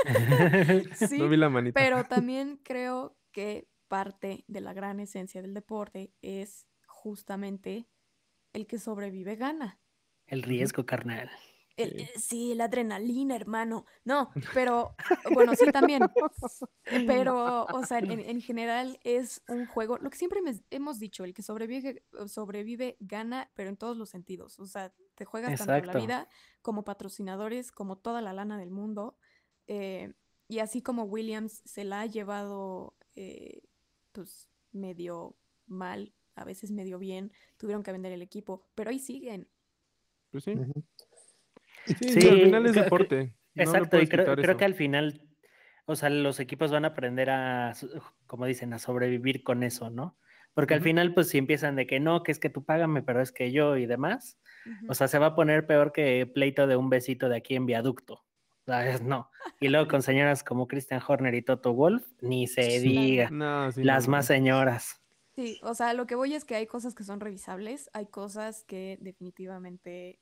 sí, No vi la manita. Pero también creo que parte de la gran esencia del deporte es justamente el que sobrevive gana. El riesgo, carnal. El- Sí. eh, sí, la adrenalina, hermano. No, pero bueno, sí también. Eh, Pero, o sea, en, en general es un juego, lo que siempre me- hemos dicho, el que sobrevive, sobrevive gana, pero en todos los sentidos. O sea, te juegas tanto la vida como patrocinadores, como toda la lana del mundo. eh, y así como Williams se la ha llevado, eh, pues, medio mal, a veces medio bien, tuvieron que vender el equipo, pero ahí siguen. Pues. Sí, Sí, sí, al final es deporte. no Exacto, y creo, creo que al final, o sea, los equipos van a aprender a, como dicen, a sobrevivir con eso, ¿no? Porque al final, pues si empiezan de que no, que es que tú págame, pero es que yo y demás, o sea, se va a poner peor que pleito de un besito de aquí en viaducto. ¿Sabes? No. Y luego con señoras como Christian Horner y Toto Wolf, ni se Sí. diga. No, sí, Las no, más no. señoras. Sí, o sea, lo que voy es que hay cosas que son revisables, hay cosas que definitivamente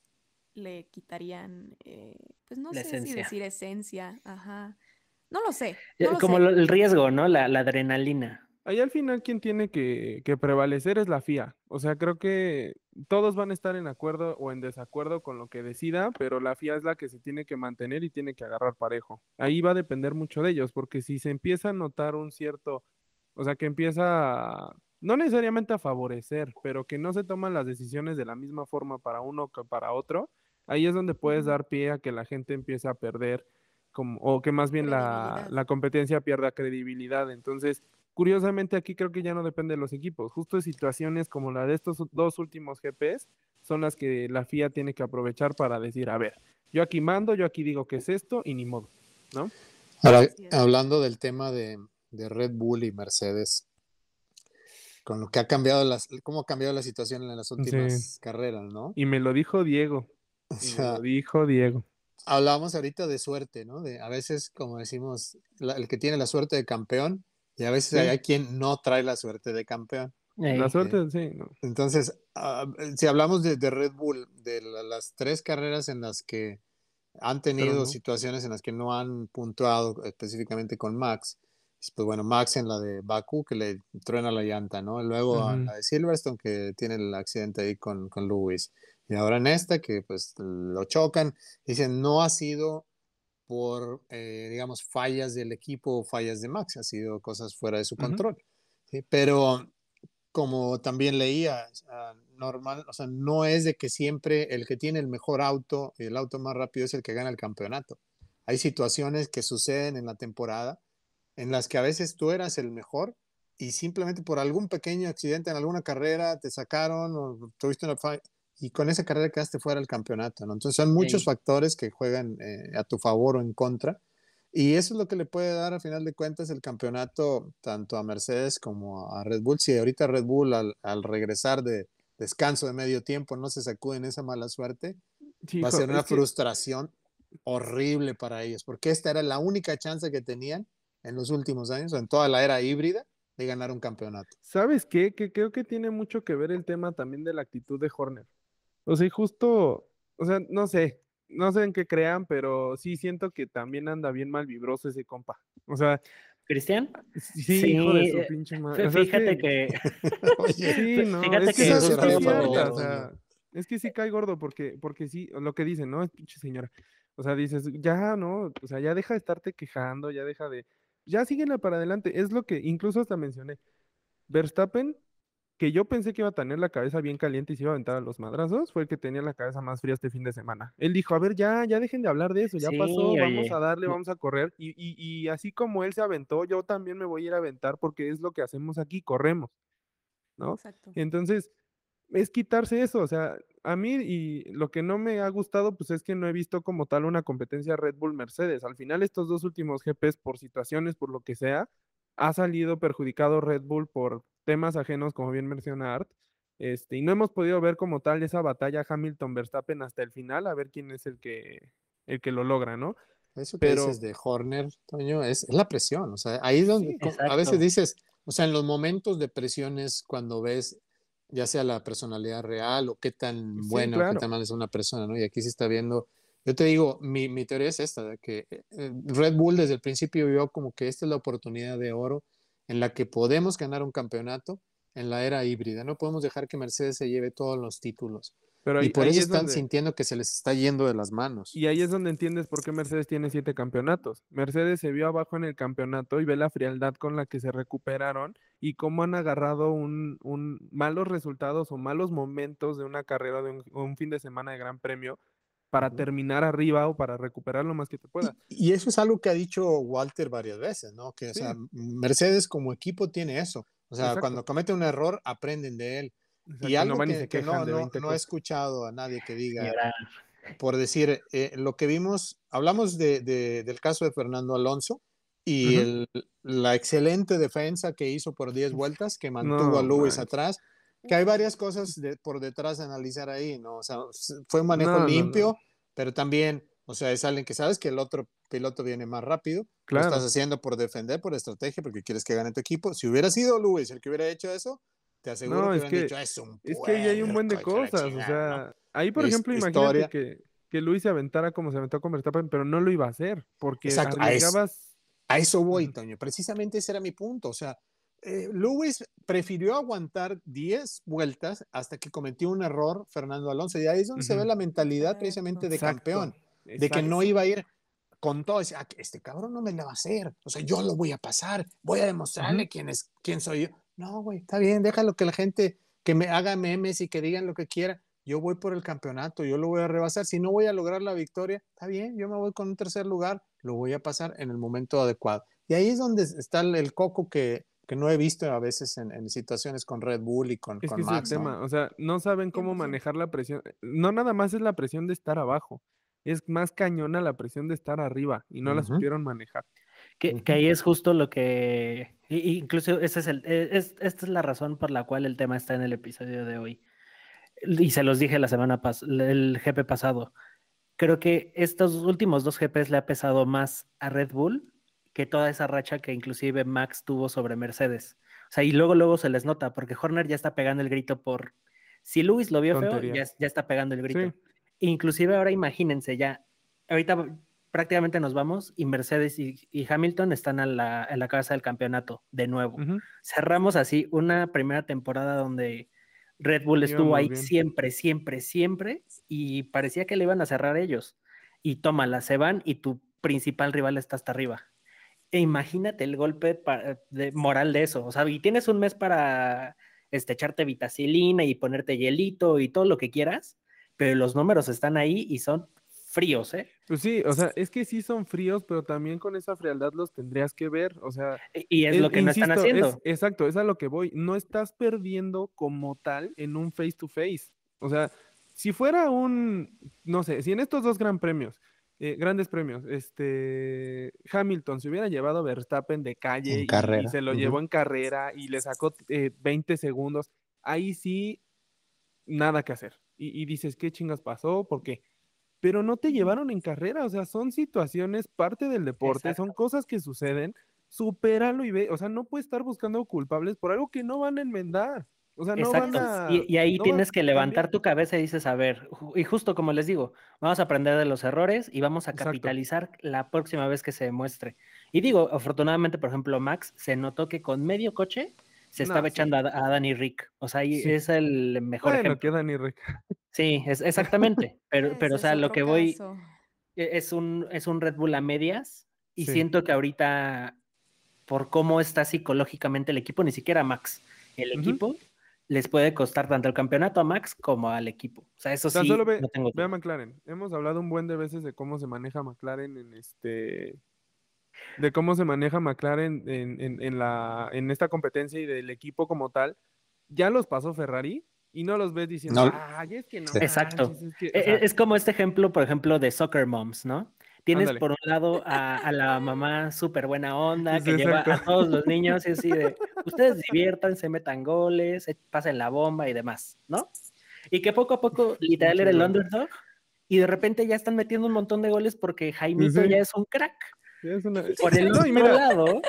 le quitarían, eh, pues no La sé si decir esencia, ajá. No lo sé, no lo Como sé. el riesgo, ¿no? La, la adrenalina. Ahí al final quien tiene que, que prevalecer es la FIA. O sea, creo que todos van a estar en acuerdo o en desacuerdo con lo que decida, pero la FIA es la que se tiene que mantener y tiene que agarrar parejo. Ahí va a depender mucho de ellos, porque si se empieza a notar un cierto, o sea, que empieza a- no necesariamente a favorecer, pero que no se toman las decisiones de la misma forma para uno que para otro, ahí es donde puedes dar pie a que la gente empiece a perder, como, o que más bien la, la competencia pierda credibilidad. Entonces, Curiosamente aquí creo que ya no depende de los equipos. Justo situaciones como la de estos dos últimos GPs son las que la FIA tiene que aprovechar para decir, a ver, yo aquí mando, yo aquí digo que es esto y ni modo, ¿no? Ahora, hablando del tema de, Red Bull y Mercedes, con lo que ha cambiado, las, cómo ha cambiado la situación en las últimas carreras, ¿no? Y me lo dijo Diego. me lo dijo Diego. Hablábamos ahorita de suerte, ¿no? De a veces, como decimos, el que tiene la suerte de campeón, y a veces hay quien no trae la suerte de campeón. La suerte, sí. Entonces, ah, si hablamos de, Red Bull, de las tres carreras en las que han tenido situaciones en las que no han puntuado específicamente con Max, pues bueno, Max en la de Baku que le truena la llanta, ¿no? Luego en la de Silverstone que tiene el accidente ahí con, con Lewis. Y ahora en esta que pues lo chocan, dicen, no ha sido por, eh, digamos, fallas del equipo o fallas de Max, ha sido cosas fuera de su control. ¿sí? Pero como también leía, normal, o sea, no es de que siempre el que tiene el mejor auto y el auto más rápido es el que gana el campeonato. Hay situaciones que suceden en la temporada en las que a veces tú eras el mejor y simplemente por algún pequeño accidente en alguna carrera te sacaron o tuviste una falla y con esa carrera quedaste fuera del campeonato, ¿no? Entonces son muchos factores que juegan eh, a tu favor o en contra y eso es lo que le puede dar a final de cuentas el campeonato tanto a Mercedes como a Red Bull. Si ahorita Red Bull al, regresar de descanso de medio tiempo no se sacuden esa mala suerte, va a ser una frustración horrible para ellos, porque esta era la única chance que tenían en los últimos años, en toda la era híbrida, de ganar un campeonato. ¿Sabes qué? Que creo que tiene mucho que ver el tema también de la actitud de Horner. O sea, justo, o sea, no sé, no sé en qué crean, pero sí siento que también anda bien mal vibroso ese compa. O sea, ¿Cristian? Sí, hijo de su pinche madre. fíjate que. sí, no, es que, es, o sea, es que sí cae gordo porque, porque sí, lo que dicen, ¿no? Es pinche señora. O sea, dices, ya, ¿no? O sea, ya deja de estarte quejando, ya deja de. Ya síguela para adelante. Es lo que incluso hasta mencioné. Verstappen que yo pensé que iba a tener la cabeza bien caliente y se iba a aventar a los madrazos, fue el que tenía la cabeza más fría este fin de semana. Él dijo, a ver, ya, ya dejen de hablar de eso, ya pasó, vamos a darle, vamos a correr. Y, y, y, así como él se aventó, yo también me voy a ir a aventar porque es lo que hacemos aquí, corremos, ¿no? Exacto. Entonces, es quitarse eso, o sea, a mí y lo que no me ha gustado, pues es que no he visto como tal una competencia Red Bull Mercedes. Al final, estos dos últimos GPs, por situaciones, por lo que sea, ha salido perjudicado Red Bull por temas ajenos, como bien menciona Art. Este, y no hemos podido ver como tal esa batalla Hamilton-Verstappen hasta el final, a ver quién es el que, el que lo logra, ¿no? Eso que dices de Horner, Toño, es, la presión. O sea, ahí donde a veces dices, o sea, en los momentos de presiones, cuando ves ya sea la personalidad real o qué tan buena o qué tan mal es una persona, ¿no? Y aquí se está viendo yo te digo, mi, mi teoría es esta, de que eh, Red Bull desde el principio vio como que esta es la oportunidad de oro en la que podemos ganar un campeonato en la era híbrida. No podemos dejar que Mercedes se lleve todos los títulos. Pero y por eso están sintiendo que se les está yendo de las manos. Y ahí es donde entiendes por qué Mercedes tiene siete campeonatos. Mercedes se vio abajo en el campeonato y ve la frialdad con la que se recuperaron y cómo han agarrado un, un malos resultados o malos momentos de una carrera de un fin de semana de gran premio para terminar arriba o para recuperar lo más que te pueda. Y, eso es algo que ha dicho Walter varias veces, ¿no? Que, o sea, Mercedes como equipo tiene eso. O sea, cuando comete un error, aprenden de él. y algo que, no, no, he escuchado a nadie que diga, por decir, eh, lo que vimos, hablamos de, del caso de Fernando Alonso y el, la excelente defensa que hizo por 10 vueltas, que mantuvo a Lewis atrás que hay varias cosas por detrás de analizar ahí, ¿no? O sea, fue un manejo limpio, pero también, o sea, es alguien que sabes que el otro piloto viene más rápido. Claro. Lo estás haciendo por defender, por estrategia, porque quieres que gane tu equipo. Si hubiera sido Luis el que hubiera hecho eso, te aseguro que hubieran dicho, es un Es que ahí hay un buen de cosas, o sea, ahí por ejemplo, imagínate que, que Luis se aventara como se aventó con Verstappen, pero no lo iba a hacer, porque Exacto. arriesgabas... A eso voy, Toño. Precisamente ese era mi punto. O sea, eh, Lewis prefirió aguantar 10 vueltas hasta que cometió un error Fernando Alonso. Y ahí es donde se ve la mentalidad precisamente de campeón, de que no iba a ir con todo. Decía, ah, este cabrón no me la va a hacer. O sea, yo lo voy a pasar, voy a demostrarle quién, es, quién soy yo. No, güey, está bien, déjalo que la gente que me haga memes y que digan lo que quiera. Yo voy por el campeonato, yo lo voy a rebasar. Si no voy a lograr la victoria, está bien, yo me voy con un tercer lugar, lo voy a pasar en el momento adecuado. Y ahí es donde está el coco que, que no he visto a veces en, situaciones con Red Bull y con, es con Max. tema. O sea, no saben cómo manejar la presión. No nada más es la presión de estar abajo, es más cañona la presión de estar arriba y no la supieron manejar. Que, que ahí es justo lo que, incluso ese es el, e, es, esta es la razón por la cual el tema está en el episodio de hoy. Y se los dije la semana pasada, el GP pasado. Creo que estos últimos dos GPs le ha pesado más a Red Bull que toda esa racha que inclusive Max tuvo sobre Mercedes. O sea, y luego, luego se les nota, porque Horner ya está pegando el grito por... Si Luis lo vio feo, ya, ya, está pegando el grito. Inclusive ahora imagínense ya, ahorita prácticamente nos vamos y Mercedes y, Hamilton están en la cabeza del campeonato de nuevo. Cerramos así una primera temporada donde Red Bull estuvo ahí siempre, siempre, siempre y parecía que le iban a cerrar ellos. Y tómala, se van y tu principal rival está hasta arriba. E imagínate el golpe de moral de eso. O sea, y tienes un mes para este, echarte vitacilina y ponerte hielito y todo lo que quieras, pero los números están ahí y son fríos, ¿eh? Pues sí, o sea, es que sí son fríos, pero también con esa frialdad los tendrías que ver, o sea. Y es, lo que no están haciendo. exacto, es a lo que voy. No estás perdiendo como tal en un face to face. O sea, si fuera un, no sé, si en estos dos gran premios, eh, grandes premios, este Hamilton se hubiera llevado a Verstappen de calle y, se lo llevó en carrera y le sacó 20 eh, segundos, ahí sí, nada que hacer. Y, y dices, ¿qué chingas pasó? ¿Por qué? pero no te llevaron en carrera, o sea, son situaciones, parte del deporte, son cosas que suceden, supéralo y ve, o sea, no puedes estar buscando culpables por algo que no van a enmendar. O sea, no van a, y, ahí tienes que levantar tu cabeza y dices, a ver, y justo como les digo, vamos a aprender de los errores y vamos a capitalizar la próxima vez que se demuestre. Y digo, afortunadamente, por ejemplo, Max se notó que con medio coche se estaba echando a, a, Danny Rick. O sea, ahí es el mejor bueno, ejemplo. que Danny Rick. Sí, es, exactamente. Pero, pero o sea, lo que voy e, es un, es un Red Bull a medias y siento que ahorita, por cómo está psicológicamente el equipo, ni siquiera Max, el equipo, les puede costar tanto el campeonato a Max como al equipo. O sea, eso sí. Solo ve, no tengo ve a McLaren. Hemos hablado un buen de veces de cómo se maneja McLaren en este. De cómo se maneja McLaren en, en, en, la, en esta competencia y del equipo como tal. Ya los pasó Ferrari y no los ves diciendo, ay, es que no. Exacto. E, e, es, como este ejemplo, por ejemplo, de Soccer Moms, ¿no? Tienes por un lado a, la mamá súper buena onda que lleva a todos los niños y así de, ustedes diviértanse, metan goles, pasen la bomba y demás, ¿no? Y que poco a poco, literal, era el underdog y de repente ya están metiendo un montón de goles porque Jaimito ya es un crack. Por el otro lado,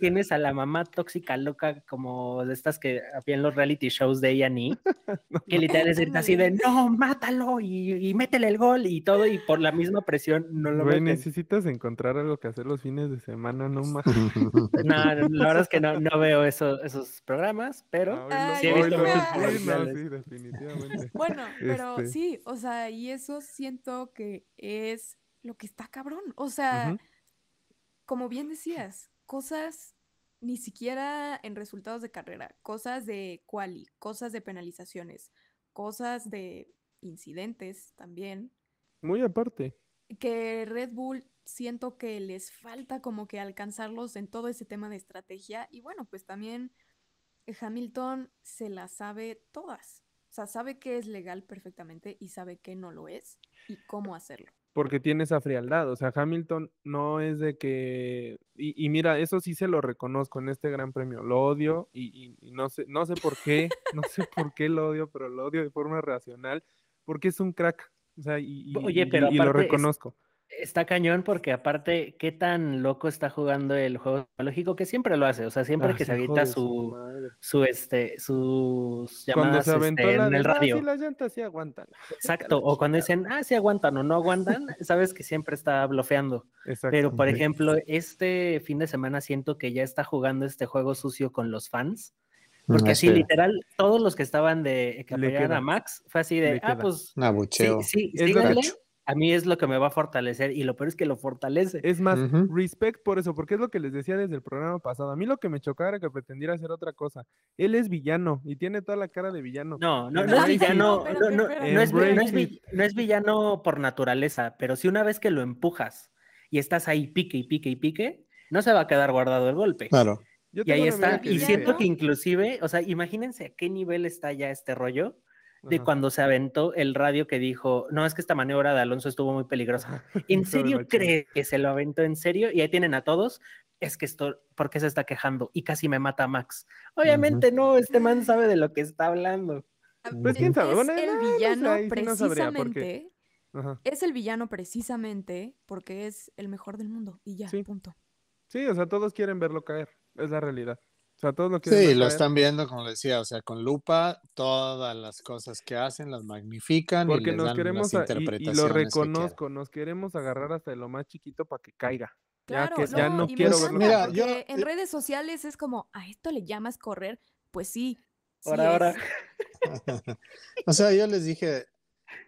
tienes a la mamá tóxica loca como de estas que había en los reality shows de A&E, que literal es así de, no, mátalo y, métele el gol y todo, y por la misma presión no lo Güey, necesitas encontrar algo que hacer los fines de semana, no más. No, la verdad es que no, no veo eso, esos programas, pero sí he visto sí, definitivamente. Bueno, pero este. sí, o sea, y eso siento que es lo que está cabrón, o sea como bien decías, cosas ni siquiera en resultados de carrera, cosas de quali, cosas de penalizaciones, cosas de incidentes también. Muy aparte. Que Red Bull siento que les falta como que alcanzarlos en todo ese tema de estrategia y bueno, pues también Hamilton se las sabe todas. O sea, sabe que es legal perfectamente y sabe que no lo es y cómo hacerlo porque tiene esa frialdad. O sea, Hamilton no es de que. Y, mira, eso sí se lo reconozco en este gran premio. Lo odio y, no sé, no sé por qué, no sé por qué lo odio, pero lo odio de forma racional, porque es un crack. O sea, y, Oye, pero lo reconozco. Está cañón porque aparte, qué tan loco está jugando el juego lógico que siempre lo hace, o sea, siempre ah, que se evita su, su, este, sus llamadas este, en el radio. Ah, las llantas sí aguantan. Exacto, o cuando dicen, ah, sí aguantan o no aguantan, sabes que siempre está bloqueando. Pero, por ejemplo, este fin de semana siento que ya está jugando este juego sucio con los fans. Porque así, literal, todos los que estaban de que apoyaban a Max fue así de, ah, pues. Abucheo. Sí, sí, a mí es lo que me va a fortalecer y lo peor es que lo fortalece. Es más, respect por eso, porque es lo que les decía desde el programa pasado. A mí lo que me chocaba era que pretendiera hacer otra cosa. Él es villano y tiene toda la cara de villano. No, no, no es villano, no, no, es, villano por naturaleza, pero si una vez que lo empujas y estás ahí pique y pique y pique, no se va a quedar guardado el golpe. Claro. Y ahí está. Y siento que inclusive, o sea, imagínense a qué nivel está ya este rollo de cuando se aventó el radio que dijo, no, es que esta maniobra de Alonso estuvo muy peligrosa. ¿En serio cree que se lo aventó en serio? Y ahí tienen a todos es que esto, ¿por qué se está quejando? Y casi me mata Max. Obviamente no, este man sabe de lo que está hablando. Pues quién sabe. Es Bueno, el no, no sé, villano no precisamente. Ajá. Es el villano precisamente porque es el mejor del mundo. Y ya, Sí. punto. Sí, o sea, todos quieren verlo caer, es la realidad. O sea, todos lo quieren Sí, lo están viendo, como decía, o sea, con lupa, todas las cosas que hacen las magnifican y porque les nos dan queremos, las a- y- y, interpretaciones lo que reconozco, nos queremos agarrar hasta de lo más chiquito para que caiga. Claro, ya que ya no y me quiero verlo. Mira, yo- en eh, redes sociales es como, ¿a esto le llamas correr? Pues sí. sí Ahora, ahora. o sea, yo les dije,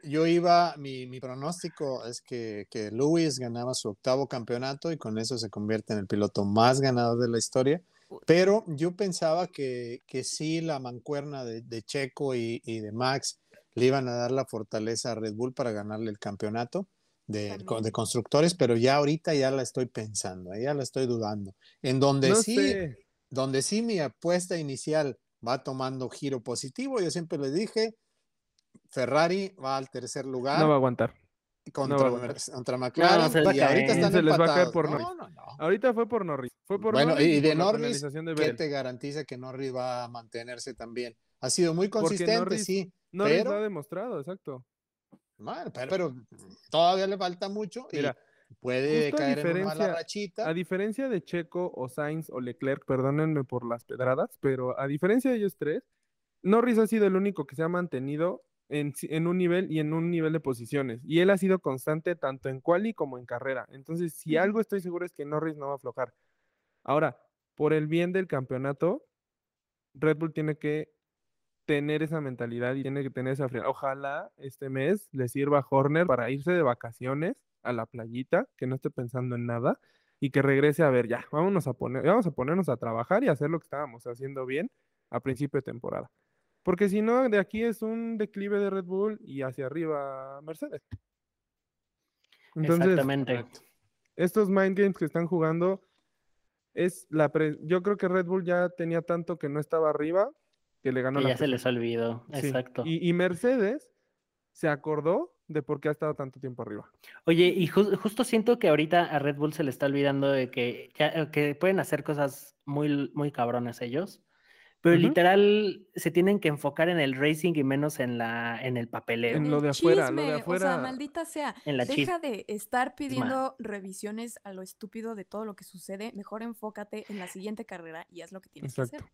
yo iba, mi, mi pronóstico es que, que Lewis ganaba su octavo campeonato y con eso se convierte en el piloto más ganador de la historia. Pero yo pensaba que, que sí, la mancuerna de, de Checo y, y de Max le iban a dar la fortaleza a Red Bull para ganarle el campeonato de, constructores, pero ya ahorita ya la estoy pensando, eh, ya la estoy dudando. En donde No sí, sé. donde sí mi apuesta inicial va tomando giro positivo, yo siempre les dije, Ferrari va al tercer lugar No va a aguantar. Contra, no contra McLaren No, a y ahorita están Se les va a caer empatados. por no, Norris. no, no. Ahorita fue por Norris. Fue por Bueno, Norris y de Norris, de ¿qué te garantiza que Norris va a mantenerse también? Ha sido muy consistente, Norris- sí, Norris pero- lo ha demostrado, exacto. bueno, pero, pero todavía le falta mucho Mira, y puede justo a caer en una mala rachita. A diferencia de Checo o Sainz o Leclerc, perdónenme por las pedradas, pero a diferencia de ellos tres, Norris ha sido el único que se ha mantenido en, un nivel y en un nivel de posiciones. Y él ha sido constante tanto en quali como en carrera. Entonces, si algo estoy seguro es que Norris no va a aflojar. Ahora, por el bien del campeonato, Red Bull tiene que tener esa mentalidad y tiene que tener esa frialdad. Ojalá este mes le sirva a Horner para irse de vacaciones a la playita, que no esté pensando en nada y que regrese a ver, ya, vámonos a poner, vamos a ponernos a trabajar y hacer lo que estábamos haciendo bien a principio de temporada. Porque si no, de aquí es un declive de Red Bull y hacia arriba Mercedes. Entonces, Exactamente. estos mind games que están jugando es la pre- yo creo que Red Bull ya tenía tanto que no estaba arriba que le ganó Que la ya se les olvidó. Sí, Exacto. Y, y Mercedes se acordó de por qué ha estado tanto tiempo arriba. Oye, y ju- justo siento que ahorita a Red Bull se le está olvidando de que, ya, que pueden hacer cosas muy, muy cabrones ellos, pero literal se tienen que enfocar en el racing y menos en la, en el papeleo. En lo de afuera, lo de chisme, O sea, afuera- maldita sea. En la Deja de estar pidiendo revisiones a lo estúpido de todo lo que sucede. Mejor enfócate en la siguiente carrera y haz lo que tienes que hacer.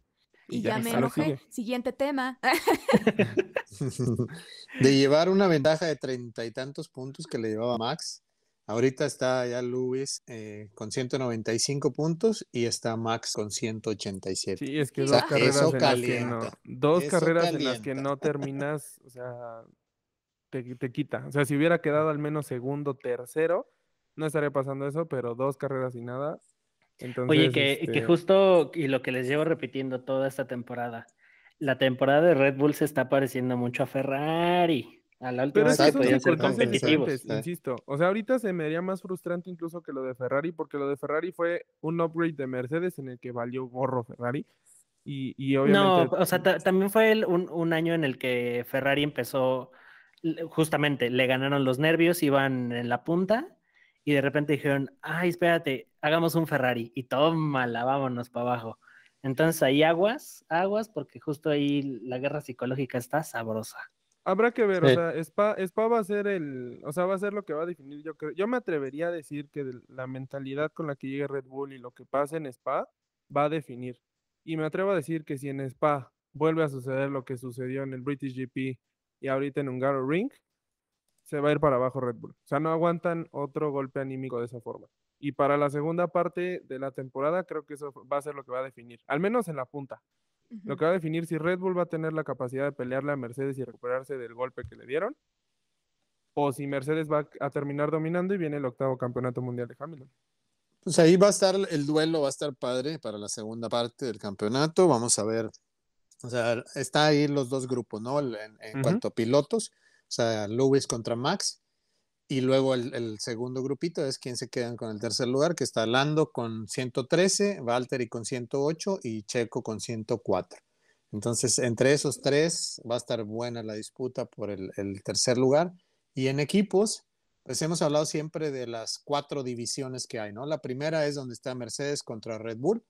Y, Y ya, ya me enojé. sigue. Siguiente tema. de llevar una ventaja de treinta y tantos puntos que le llevaba Max. Ahorita está ya Lewis eh, con 195 puntos y está Max con 187. Sí, es que Sí, dos ah. carreras Eso en las que no, dos eso carreras en las que no terminas, o sea, te, te quita. O sea, si hubiera quedado al menos segundo, tercero, no estaría pasando eso, pero dos carreras y nada. Entonces, Oye, que, que este, justo, y lo que les llevo repitiendo toda esta temporada, la temporada de Red Bull se está pareciendo mucho a Ferrari. A la última Pero vez es que que Exacto, son podían ser competitivos. insisto. O sea, ahorita se me haría más frustrante incluso que lo de Ferrari, porque lo de Ferrari fue un upgrade de Mercedes en el que valió gorro Ferrari. Y, y No, obviamente. o sea, ta- también fue el- un, un año en el que Ferrari empezó, justamente, le ganaron los nervios, iban en la punta y de repente dijeron, ay, espérate, hagamos un Ferrari y tómala, vámonos para abajo. Entonces ahí aguas, aguas, porque justo ahí la guerra psicológica está sabrosa. Habrá que ver, o sea, Spa, Spa va a ser el, o sea, va a ser lo que va a definir, yo creo. Yo me atrevería a decir que la mentalidad con la que llegue Red Bull y lo que pase en Spa va a definir. Y me atrevo a decir que si en Spa vuelve a suceder lo que sucedió en el British GP y ahorita en Hungaro Ring, se va a ir para abajo Red Bull. O sea, no aguantan otro golpe anímico de esa forma. Y para la segunda parte de la temporada, creo que eso va a ser lo que va a definir, al menos en la punta. Lo que va a definir si Red Bull va a tener la capacidad de pelearle a Mercedes y recuperarse del golpe que le dieron, o si Mercedes va a terminar dominando y viene el octavo campeonato mundial de Hamilton. Pues ahí va a estar el duelo, va a estar padre para la segunda parte del campeonato. Vamos a ver, o sea, está ahí los dos grupos, ¿no? En, cuanto a pilotos, o sea, Lewis contra Max. Y luego el, segundo grupito es quien se quedan con el tercer lugar, que está Lando con 113, Valtteri con 108 y Checo con 104. Entonces, entre esos tres va a estar buena la disputa por el, tercer lugar. Y en equipos, pues hemos hablado siempre de las cuatro divisiones que hay, ¿no? La primera es donde está Mercedes contra Red Bull,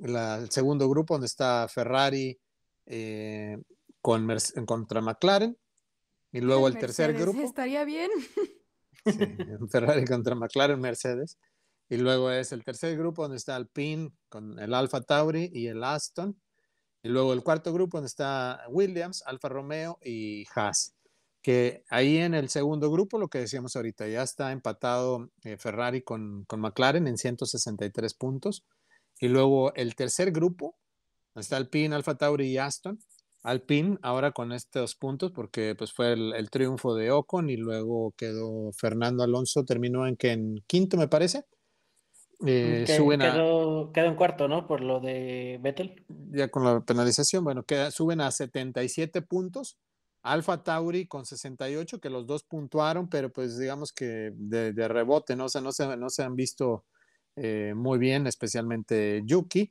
el segundo grupo donde está Ferrari eh, con contra McLaren, y luego el tercer grupo. Estaría bien. Ferrari contra McLaren, Mercedes. Y luego es el tercer grupo donde está Alpine con el Alfa Tauri y el Aston. Y luego el cuarto grupo donde está Williams, Alfa Romeo y Haas. Que ahí en el segundo grupo, lo que decíamos ahorita, ya está empatado eh, Ferrari con, con, McLaren en 163 puntos. Y luego el tercer grupo, donde está Alpine, Alfa Tauri y Aston. Alpine ahora con estos puntos, porque pues fue el, triunfo de Ocon y luego quedó Fernando Alonso, terminó en que en quinto me parece. Eh, quedó, en cuarto, ¿no? Por lo de Vettel. Ya con la penalización, bueno, queda, suben a 77 puntos. Alfa Tauri con 68, que los dos puntuaron, pero pues digamos que de, rebote, ¿no? O sea, no se, no se han visto eh, muy bien, especialmente Yuki.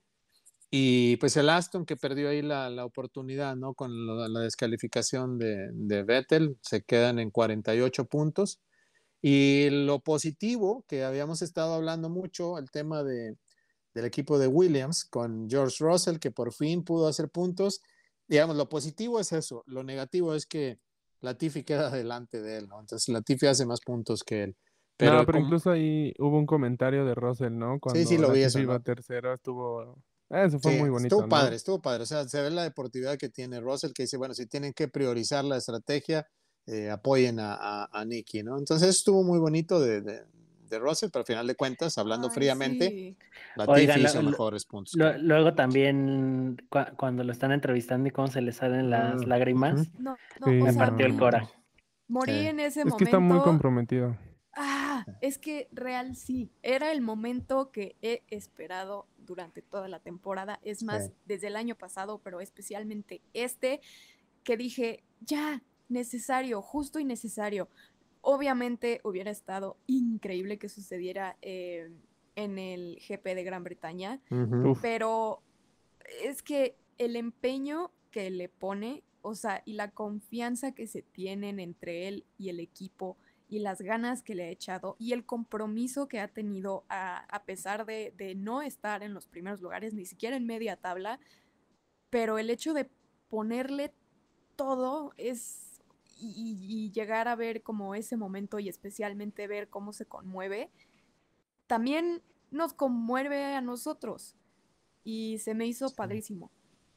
Y pues el Aston que perdió ahí la, la oportunidad, ¿no? Con la, descalificación de, de, Vettel, se quedan en 48 puntos. Y lo positivo, que habíamos estado hablando mucho, el tema de, del equipo de Williams con George Russell, que por fin pudo hacer puntos. Digamos, lo positivo es eso, lo negativo es que Latifi queda delante de él, ¿no? Entonces Latifi hace más puntos que él. Pero, pero incluso ahí hubo un comentario de Russell, ¿no? Cuando sí, sí, lo vi eso, iba tercero, estuvo eso fue muy bonito. Estuvo padre, estuvo padre. O sea, se ve la deportividad que tiene Russell, que dice, bueno, si tienen que priorizar la estrategia, eh, apoyen a, a, Nicky, ¿no? Entonces estuvo muy bonito de, de, Russell, pero al final de cuentas, hablando fríamente, la Latifi hizo mejores puntos. luego también, cuando lo están entrevistando y cómo se le salen las mm, lágrimas, me partió el cora. Morí en ese momento. Es que está muy comprometido. Ah, es que real sí, era el momento que he esperado durante toda la temporada. Es más, desde el año pasado, pero especialmente este, que dije, ya, necesario, justo y necesario. Obviamente hubiera estado increíble que sucediera eh, en el GP de Gran Bretaña, pero es que el empeño que le pone, o sea, y la confianza que se tienen entre él y el equipo, y las ganas que le ha echado y el compromiso que ha tenido a, pesar de, no estar en los primeros lugares, ni siquiera en media tabla, pero el hecho de ponerle todo es y, llegar a ver como ese momento y especialmente ver cómo se conmueve, también nos conmueve a nosotros y se me hizo padrísimo.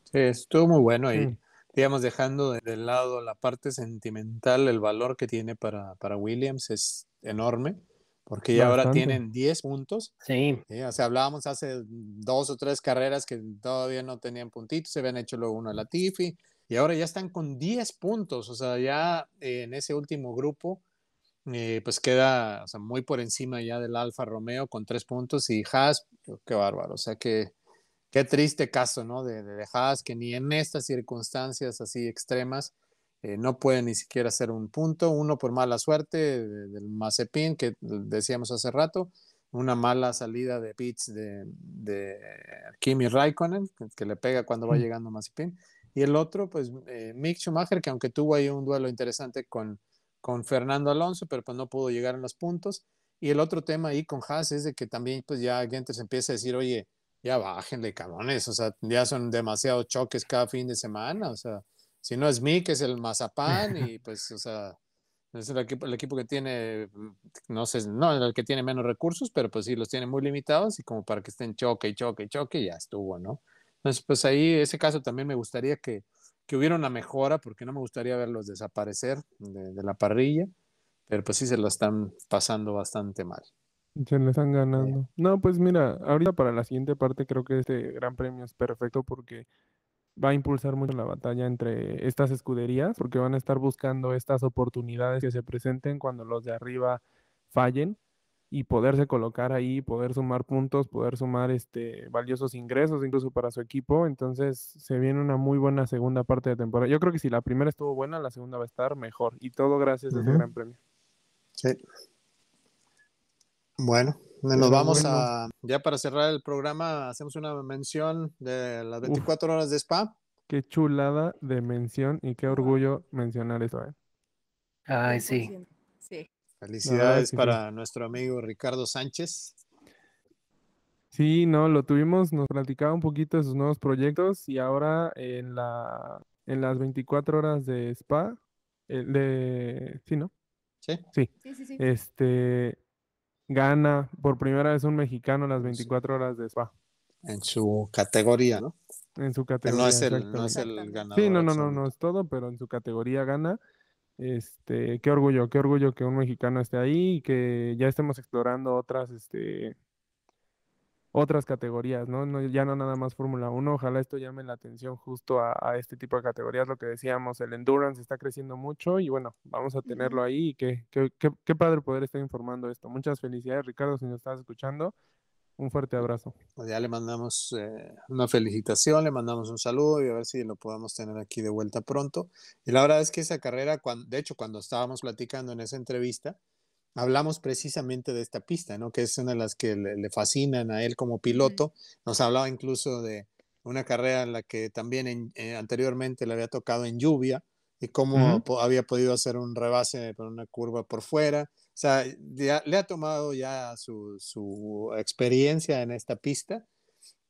Sí, estuvo muy bueno y digamos, dejando de, lado la parte sentimental, el valor que tiene para, para Williams es enorme, porque ya ahora tienen 10 puntos. Sí. O sea, hablábamos hace dos o tres carreras que todavía no tenían puntitos, se habían hecho luego uno a la Tifi, y ahora ya están con 10 puntos, o sea, ya en ese último grupo, eh, pues queda o sea, muy por encima ya del Alfa Romeo con 3 puntos y Haas, qué bárbaro, o sea que qué triste caso, ¿no? De, de Haas, que ni en estas circunstancias así extremas eh, no puede ni siquiera hacer un punto, uno por mala suerte del Mazepin, que decíamos hace rato, una mala salida de pits de, de Kimi Raikkonen, que, le pega cuando va llegando Mazepin, y el otro, pues eh, Mick Schumacher, que aunque tuvo ahí un duelo interesante con, con Fernando Alonso, pero pues no pudo llegar en los puntos, y el otro tema ahí con Haas es de que también pues ya se empieza a decir, oye, ya bájenle, cabrones, o sea, ya son demasiados choques cada fin de semana, o sea, si no es mí, que es el mazapán, y pues, o sea, es el equipo, el equipo que tiene, no sé, no el que tiene menos recursos, pero pues sí los tiene muy limitados y como para que estén choque y choque y choque, ya estuvo, ¿no? Entonces, pues ahí, ese caso también me gustaría que, que hubiera una mejora, porque no me gustaría verlos desaparecer de, de la parrilla, pero pues sí se lo están pasando bastante mal. Se le están ganando. No, pues mira, ahorita para la siguiente parte creo que este gran premio es perfecto porque va a impulsar mucho la batalla entre estas escuderías, porque van a estar buscando estas oportunidades que se presenten cuando los de arriba fallen y poderse colocar ahí, poder sumar puntos, poder sumar este valiosos ingresos incluso para su equipo. Entonces se viene una muy buena segunda parte de temporada. Yo creo que si la primera estuvo buena, la segunda va a estar mejor y todo gracias a ese gran premio. Sí. Bueno, nos vamos a, ya para cerrar el programa, hacemos una mención de las 24 horas de spa. Qué chulada de mención y qué orgullo mencionar eso, ¿eh? Ay, sí. Sí. Felicidades sí. para nuestro amigo Ricardo Sánchez. Sí, no, lo tuvimos, nos platicaba un poquito de sus nuevos proyectos y ahora en la en las 24 horas de Spa, el de, sí, ¿no? Sí. Sí, Sí, sí, sí. este gana por primera vez un mexicano las 24 horas de Spa En su categoría, ¿no? en su categoría. no es el, no es el ganador. Sí, no, no, no, no es todo, pero en su categoría gana. Este, qué orgullo, qué orgullo que un mexicano esté ahí y que ya estemos explorando otras, este, otras categorías, ¿no? No, ya no nada más Fórmula 1. Ojalá esto llame la atención justo a, a este tipo de categorías, lo que decíamos, el endurance está creciendo mucho y bueno, vamos a tenerlo ahí y qué, qué, qué, qué padre poder estar informando esto. Muchas felicidades, Ricardo, si nos estás escuchando. Un fuerte abrazo. Pues ya le mandamos eh, una felicitación, le mandamos un saludo y a ver si lo podemos tener aquí de vuelta pronto. Y la verdad es que esa carrera, cuan- de hecho, cuando estábamos platicando en esa entrevista, hablamos precisamente de esta pista, ¿no? Que es una de las que le, le fascinan a él como piloto. Nos hablaba incluso de una carrera en la que también en- eh, anteriormente le había tocado en lluvia y cómo po- había podido hacer un rebase por una curva por fuera. O sea, ya- le ha tomado ya su, su experiencia en esta pista.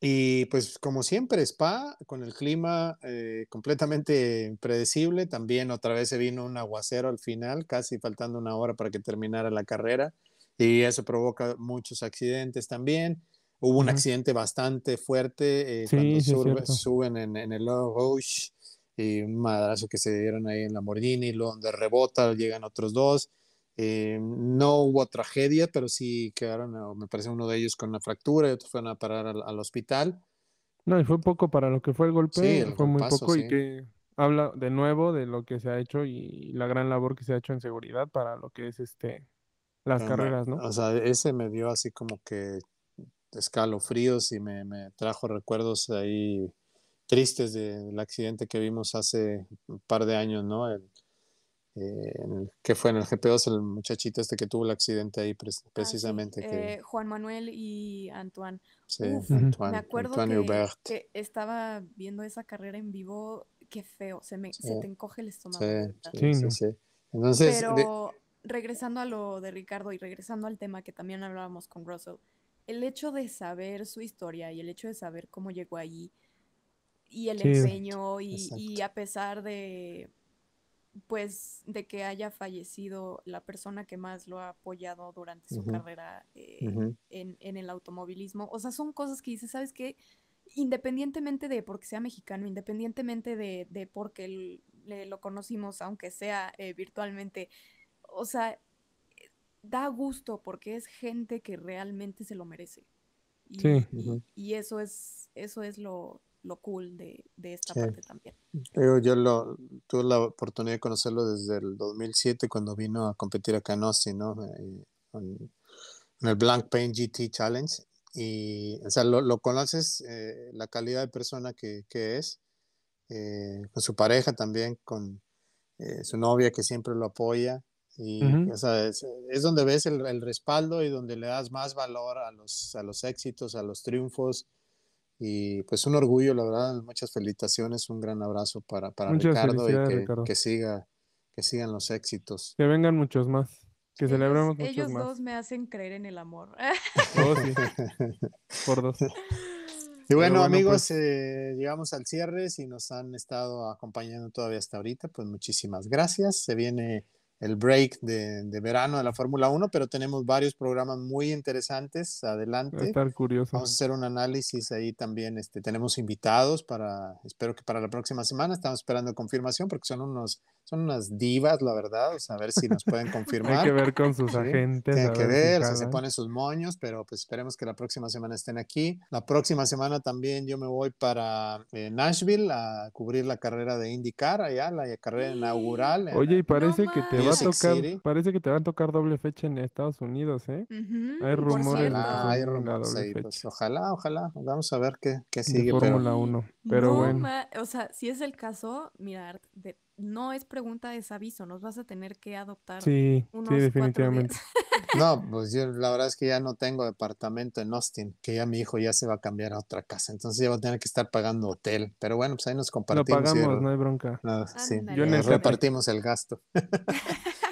Y pues como siempre, Spa, con el clima eh, completamente impredecible, también otra vez se vino un aguacero al final, casi faltando una hora para que terminara la carrera, y eso provoca muchos accidentes también. Hubo un accidente bastante fuerte eh, Sí, cuando sí, suben en, en el Rouge y un madrazo que se dieron ahí en Lamborghini, luego donde rebota, llegan otros dos. Eh, no hubo tragedia, pero sí quedaron, me parece uno de ellos con una fractura y otros fueron a parar al, al hospital. No, y fue poco para lo que fue el golpe, Sí, el fue muy poco sí. y que habla de nuevo de lo que se ha hecho y la gran labor que se ha hecho en seguridad para lo que es este las Pero carreras, ¿no? O sea, ese me dio así como que escalofríos y me, me trajo recuerdos ahí tristes de- del accidente que vimos hace un par de años, ¿no? El, eh, que fue en el GP2 el muchachito este que tuvo el accidente ahí Ah, sí, precisamente que eh, Juan Manuel y Antoine. sí, Uf, Antoine, me acuerdo Antoine que, estaba viendo esa carrera en vivo. Qué feo, se, me, se te encoge el estómago. Sí, sí, Sí. Entonces, de- Pero regresando a lo de Ricardo y regresando al tema que también hablábamos con Russell, el hecho de saber su historia y el hecho de saber cómo llegó allí y el Sí. empeño y a pesar de pues de que haya fallecido la persona que más lo ha apoyado durante su carrera eh, en, en el automovilismo. O sea, son cosas que dices, ¿sabes qué? Independientemente de porque sea mexicano, independientemente de, de porque le- lo conocimos, aunque sea eh, virtualmente, o sea, eh, da gusto porque es gente que realmente se lo merece. Y, Sí. y- y eso es, eso es lo, lo cool de, de esta Sí. parte también. Yo, yo lo, tuve la oportunidad de conocerlo desde el 2007 cuando vino a competir acá en Austin, ¿no? Eh, En, en el Blank Paint GT Challenge. Y, o sea, lo, lo conoces, eh, la calidad de persona que, que es, eh, con su pareja también, con eh, su novia que siempre lo apoya. Y, Ujú. o sea, es, es donde ves el, el respaldo y donde le das más valor a los, a los éxitos, a los triunfos. Y pues un orgullo, la verdad, muchas felicitaciones, un gran abrazo para, para Ricardo y que, Ricardo. que siga, que sigan los éxitos. Que vengan muchos más, que Ellos- celebremos muchos ellos más. dos me hacen creer en el amor. Oh, sí, por dos. Y bueno, bueno, amigos, pues- eh, llegamos al cierre. Si nos han estado acompañando todavía hasta ahorita, pues muchísimas gracias. Se viene el break de, de verano de la Fórmula 1, pero tenemos varios programas muy interesantes. Va a Adelante. estar curioso. Vamos a hacer un análisis ahí también. Este, tenemos invitados para, espero que para la próxima semana. Estamos esperando confirmación porque son unos, son unas divas, la verdad. O sea, a ver si nos pueden Hay confirmar. que ver con sus Sí, agentes. Tienen a que ver si o sea, se ponen sus moños, pero pues esperemos que la próxima semana estén aquí. La próxima semana también yo me voy para eh, Nashville a cubrir la carrera de IndyCar, allá, la carrera inaugural. en- Oye, y parece que te va a tocar, City. parece que te va a tocar doble fecha en Estados Unidos, ¿eh? Ujú, Hay por rumores. Ojalá, hay rumores ahí, pues, ojalá, ojalá. Vamos a ver qué, qué sigue, pero Fórmula 1. Pero no bueno, ma- o sea, si es el caso, mira, Art, de- no es pregunta, es aviso. Nos vas a tener que adoptar sí, sí, unos definitivamente. no, pues yo la verdad es que ya no tengo departamento en Austin, que ya mi hijo ya se va a cambiar a otra casa, entonces ya va a tener que estar pagando hotel. Pero bueno, pues ahí nos compartimos. pagamos, no hay bronca. no, sí, Yo nos repartimos el gasto.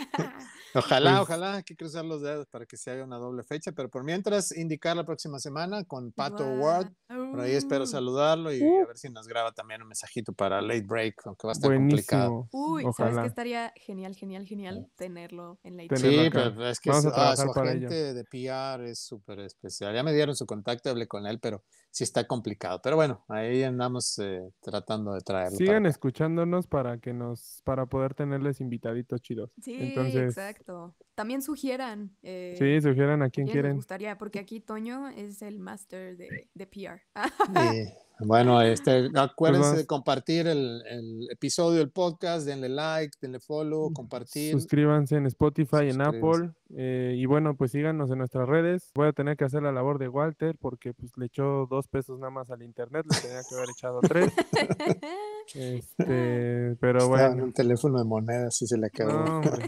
Ojalá, Pues- ojalá, hay que cruzar los dedos para que se haga una doble fecha, pero por mientras indicar la próxima semana con Pato Ward. Por ahí espero Uh. saludarlo y Uh. a ver si nos graba también un mensajito para late break, aunque va a estar complicado. Buenísimo. Uy, ¿sabes Ojalá. qué estaría genial, genial, genial tenerlo en la Tenerlo Sí, acá. pero es que su, a ah, su ello. agente de PR es súper especial. Ya me dieron su contacto, hablé con él, pero sí está complicado. Pero bueno, ahí andamos eh, tratando de traerlo. Sigan escuchándonos para que nos, para poder tenerles invitaditos chidos. Sí, Entonces, exacto. También sugieran. eh, sí, sugieran a quien quieren. gustaría, porque aquí Toño es el máster de, de PR. Y, bueno, este, acuérdense vamos. de compartir el, el episodio, el podcast, denle like, denle follow, compartir. Suscríbanse en Spotify, en Suscríbanse. Apple. eh, y bueno, pues síganos en nuestras redes. Voy a tener que hacer la labor de Walter porque pues le echó dos pesos nada más al internet. Le tenía que haber echado tres. Este, pero Estaba en bueno. un teléfono de monedas y se le acabó. No, hombre,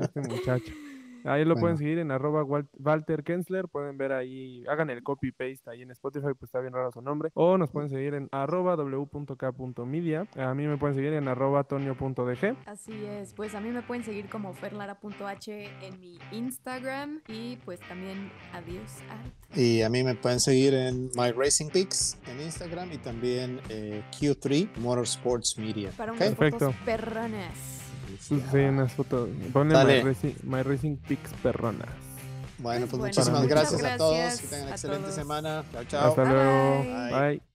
este muchacho. Ahí lo pueden seguir en arroba Wal- Walter Kensler, pueden ver ahí, hagan el copy paste ahí en Spotify, pues está bien raro su nombre. O nos pueden seguir en arroba w.k.media. A mí me pueden seguir en arroba tonio.dg. Así es, pues a mí me pueden seguir como ferlara.h en mi Instagram y pues también adiós art. Y a mí me pueden seguir en My Racing Pics en Instagram y también eh, Q3 Motorsports Media. Para unas Perfecto. fotos perronas. Sí, unas fotos. Ponle Dale. my racing, My Racing Pics perronas. Bueno, pues Bueno, muchísimas gracias, a todos. Que tengan a excelente todos. semana. Chao, chao. Hasta Bye, luego. Bye.